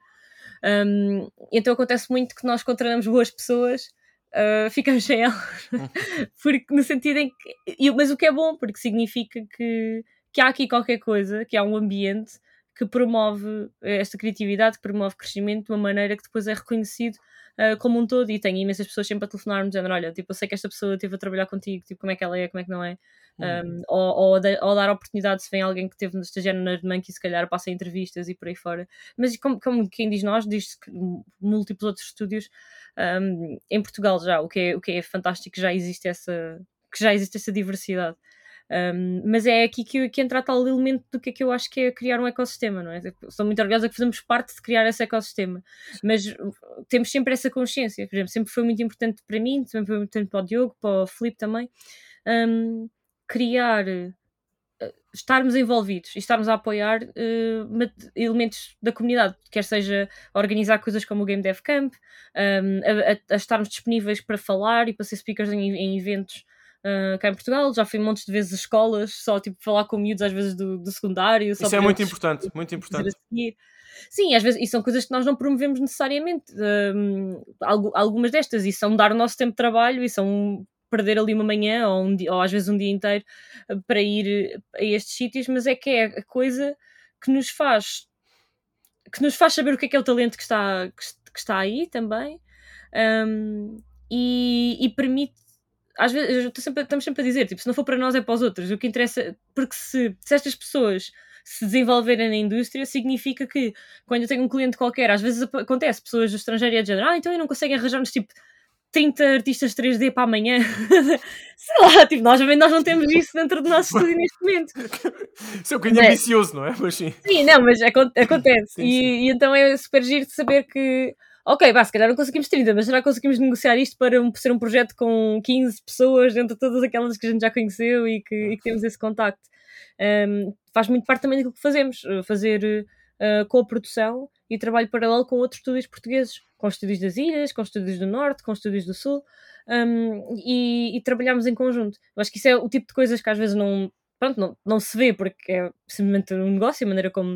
Speaker 1: Um, então acontece muito que nós contratamos boas pessoas, uh, ficamos sem elas, uhum. porque no sentido em que. Mas o que é bom, porque significa que, que há aqui qualquer coisa, que há um ambiente que promove eh, esta criatividade, que promove crescimento de uma maneira que depois é reconhecido uh, como um todo. E tenho imensas pessoas sempre a telefonar-me dizendo: Olha, tipo, eu sei que esta pessoa esteve a trabalhar contigo, tipo, como é que ela é, como é que não é. Um, ou, ou, de, ou, dar oportunidade se vem alguém que esteve no estagiário na que se calhar passa entrevistas e por aí fora. Mas como, como quem diz nós, diz que múltiplos outros estúdios um, em Portugal já, o que, é, o que é fantástico, já existe essa, que já existe essa diversidade. Um, mas é aqui que, que entra tal elemento do que é que eu acho que é criar um ecossistema, não é? Estou muito orgulhosa que fazemos parte de criar esse ecossistema, mas temos sempre essa consciência, por exemplo, sempre foi muito importante para mim, sempre foi muito importante para o Diogo, para o Filipe também, um, criar uh, estarmos envolvidos e estarmos a apoiar uh, elementos da comunidade, quer seja organizar coisas como o Game Dev Camp, um, a, a, a, estarmos disponíveis para falar e para ser speakers em, em eventos uh, cá em Portugal, já fui montes de vezes a escolas, só tipo falar com miúdos às vezes do, do secundário.
Speaker 2: Isso é muito importante, muito importante.
Speaker 1: Sim, às vezes, e são coisas que nós não promovemos necessariamente. Um, algumas destas, e são dar o nosso tempo de trabalho, e são perder ali uma manhã ou, um dia, ou às vezes um dia inteiro ah, para ir a estes sítios, mas é que é a coisa que nos faz que nos faz saber o que é que é o talento que está, que, está aí também um, e, e, permite às vezes sempre, estamos sempre a dizer, tipo, se não for para nós é para os outros. O que interessa, porque se, se estas pessoas se desenvolverem na indústria, significa que quando eu tenho um cliente qualquer, às vezes acontece, pessoas do estrangeiro e de género, ah, então eu não conseguem arranjar-nos tipo 30 artistas 3D para amanhã. Sei lá, tipo, nós, nós não temos isso dentro do nosso estúdio neste momento.
Speaker 2: Isso é um bocadinho ambicioso, não é? Mas sim.
Speaker 1: Sim, não, mas acontece. Sim, sim. E, e, então é super giro de saber que ok, vá, se calhar não conseguimos 30, mas será que conseguimos negociar isto para um, ser um projeto com 15 pessoas dentro de todas aquelas que a gente já conheceu e que, e que temos esse contacto? Um, faz muito parte também daquilo que fazemos, uh, fazer uh, co-produção e trabalho paralelo com outros estúdios portugueses, com estúdios das Ilhas, com estúdios do Norte, com estúdios do Sul, um, e, e trabalhamos em conjunto. Eu acho que isso é o tipo de coisas que às vezes não, pronto, não, não se vê porque é simplesmente um negócio, a maneira como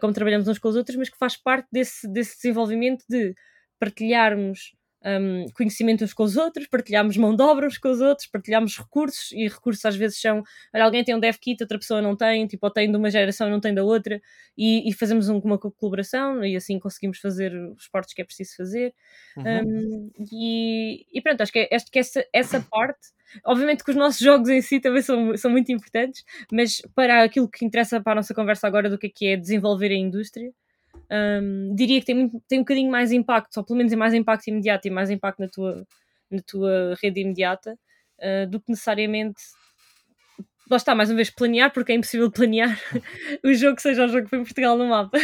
Speaker 1: como trabalhamos uns com os outros, mas que faz parte desse, desse desenvolvimento de partilharmos um, conhecimento uns com os outros, partilhamos mão de obra uns com os outros, partilhamos recursos, e recursos às vezes são, olha, alguém tem um dev kit, outra pessoa não tem, tipo, ou tem de uma geração e não tem da outra, e, e fazemos um, uma colaboração, e assim conseguimos fazer os portos que é preciso fazer. Uhum. Um, e, e, pronto, acho que, é, acho que essa, essa parte, obviamente que os nossos jogos em si também são, são muito importantes, mas para aquilo que interessa para a nossa conversa agora do que é, que é desenvolver a indústria, um, diria que tem, muito, tem um bocadinho mais impacto, ou pelo menos é mais impacto imediato e mais impacto na tua, na tua rede imediata, uh, do que necessariamente. Lá está, mais uma vez, planear, porque é impossível planear o jogo seja o jogo que foi em Portugal no mapa.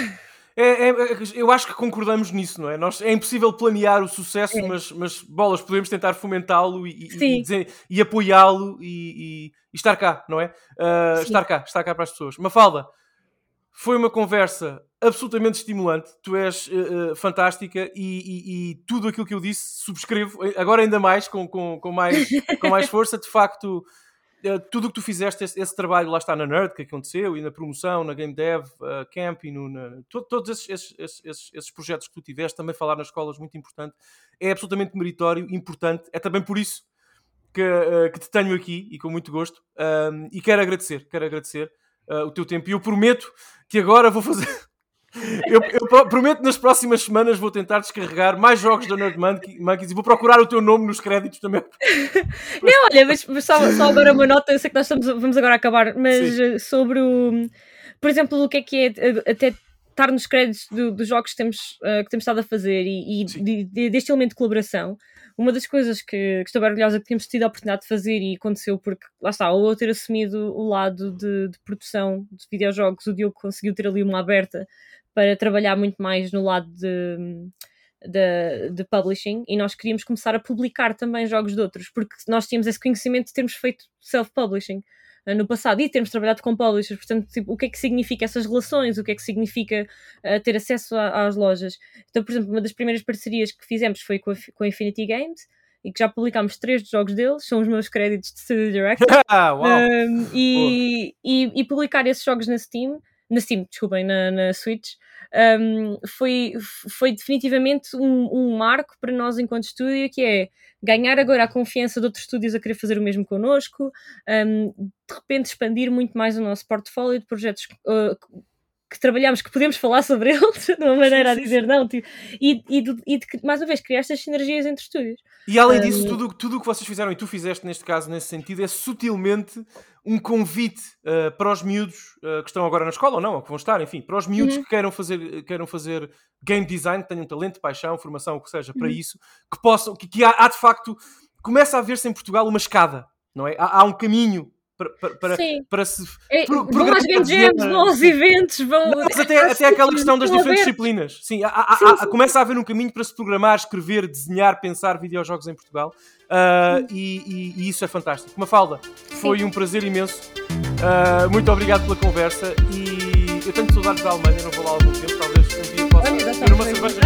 Speaker 2: É, é, eu acho que concordamos nisso, não é? Nós, é impossível planear o sucesso, é. mas, mas bolas, podemos tentar fomentá-lo e, e, e apoiá-lo e, e, estar cá, não é? Uh, estar cá, estar cá para as pessoas. Mafalda, foi uma conversa absolutamente estimulante. Tu és uh, uh, fantástica e, tudo aquilo que eu disse subscrevo, agora ainda mais, com, com, com mais, com mais força. De facto, eh, tudo o que tu fizeste, esse, esse, trabalho lá está na Nerd que aconteceu, e na promoção, na Game Dev uh, Camp, e no, na, to, todos esses, esses, esses, esses, projetos que tu tiveste, também falar nas escolas, muito importante, é absolutamente meritório, importante, é também por isso que, uh, que te tenho aqui, e com muito gosto, um, e quero agradecer, quero agradecer uh, o teu tempo, e eu prometo que agora vou fazer... Eu, eu, prometo nas próximas semanas vou tentar descarregar mais jogos da Nerd Monkeys e vou procurar o teu nome nos créditos também.
Speaker 1: Não, olha, mas, mas só, só, agora uma nota, eu sei que nós estamos, vamos agora acabar, mas Sim. Eh, sobre o. Por exemplo, o que é que é eh, até estar nos créditos do, dos jogos que temos, uh, que temos estado a fazer e, e de, de, deste elemento de colaboração. Uma das coisas que, que estou orgulhosa que temos tido a oportunidade de fazer e aconteceu porque, lá está, ao eu ter assumido o lado de, de produção de videojogos, o Diogo conseguiu ter ali uma aberta para trabalhar muito mais no lado de, de, de, publishing e nós queríamos começar a publicar também jogos de outros, porque nós tínhamos esse conhecimento de termos feito self-publishing uh, no passado e termos trabalhado com publishers, portanto, tipo, o que é que significa essas relações, o que é que significa uh, ter acesso a, às lojas. Então, por exemplo, uma das primeiras parcerias que fizemos foi com a, com a Infinity Games e que já publicámos três dos jogos deles, são os meus créditos de Studio Director.
Speaker 2: Ah,
Speaker 1: um, e, e, e publicar esses jogos na Steam na Steam, desculpem, na, na Switch, um, foi, foi definitivamente um, um, marco para nós enquanto estúdio, que é ganhar agora a confiança de outros estúdios a querer fazer o mesmo connosco, um, de repente expandir muito mais o nosso portfólio de projetos uh, que trabalhamos, que podemos falar sobre eles de uma maneira a dizer não, tipo, e, e, de, e de, mais uma vez, criar estas sinergias entre estúdios.
Speaker 2: E além disso, tudo, tudo o que vocês fizeram e tu fizeste neste caso, nesse sentido, é sutilmente um convite uh, para os miúdos uh, que estão agora na escola ou não, ou que vão estar, enfim, para os miúdos uhum. que queiram fazer, queiram fazer game design, que tenham talento, paixão, formação, o que seja, para uhum. isso, que possam, que, que há, há, de facto, começa a ver-se em Portugal uma escada, não é? Há, há um caminho para, para, para se.
Speaker 1: É, pro, vão às vão aos eventos, vão.
Speaker 2: Mas até, até aquela questão das diferentes disciplinas. Sim, há, há, sim, sim. começa a haver um caminho para se programar, escrever, desenhar, pensar videojogos em Portugal. Uh, e, e, e, isso é fantástico. Mafalda, foi sim. um prazer imenso. Uh, muito obrigado pela conversa. E eu tenho saudades da Alemanha, não vou lá há algum tempo. Talvez um dia possa ter uma cerveja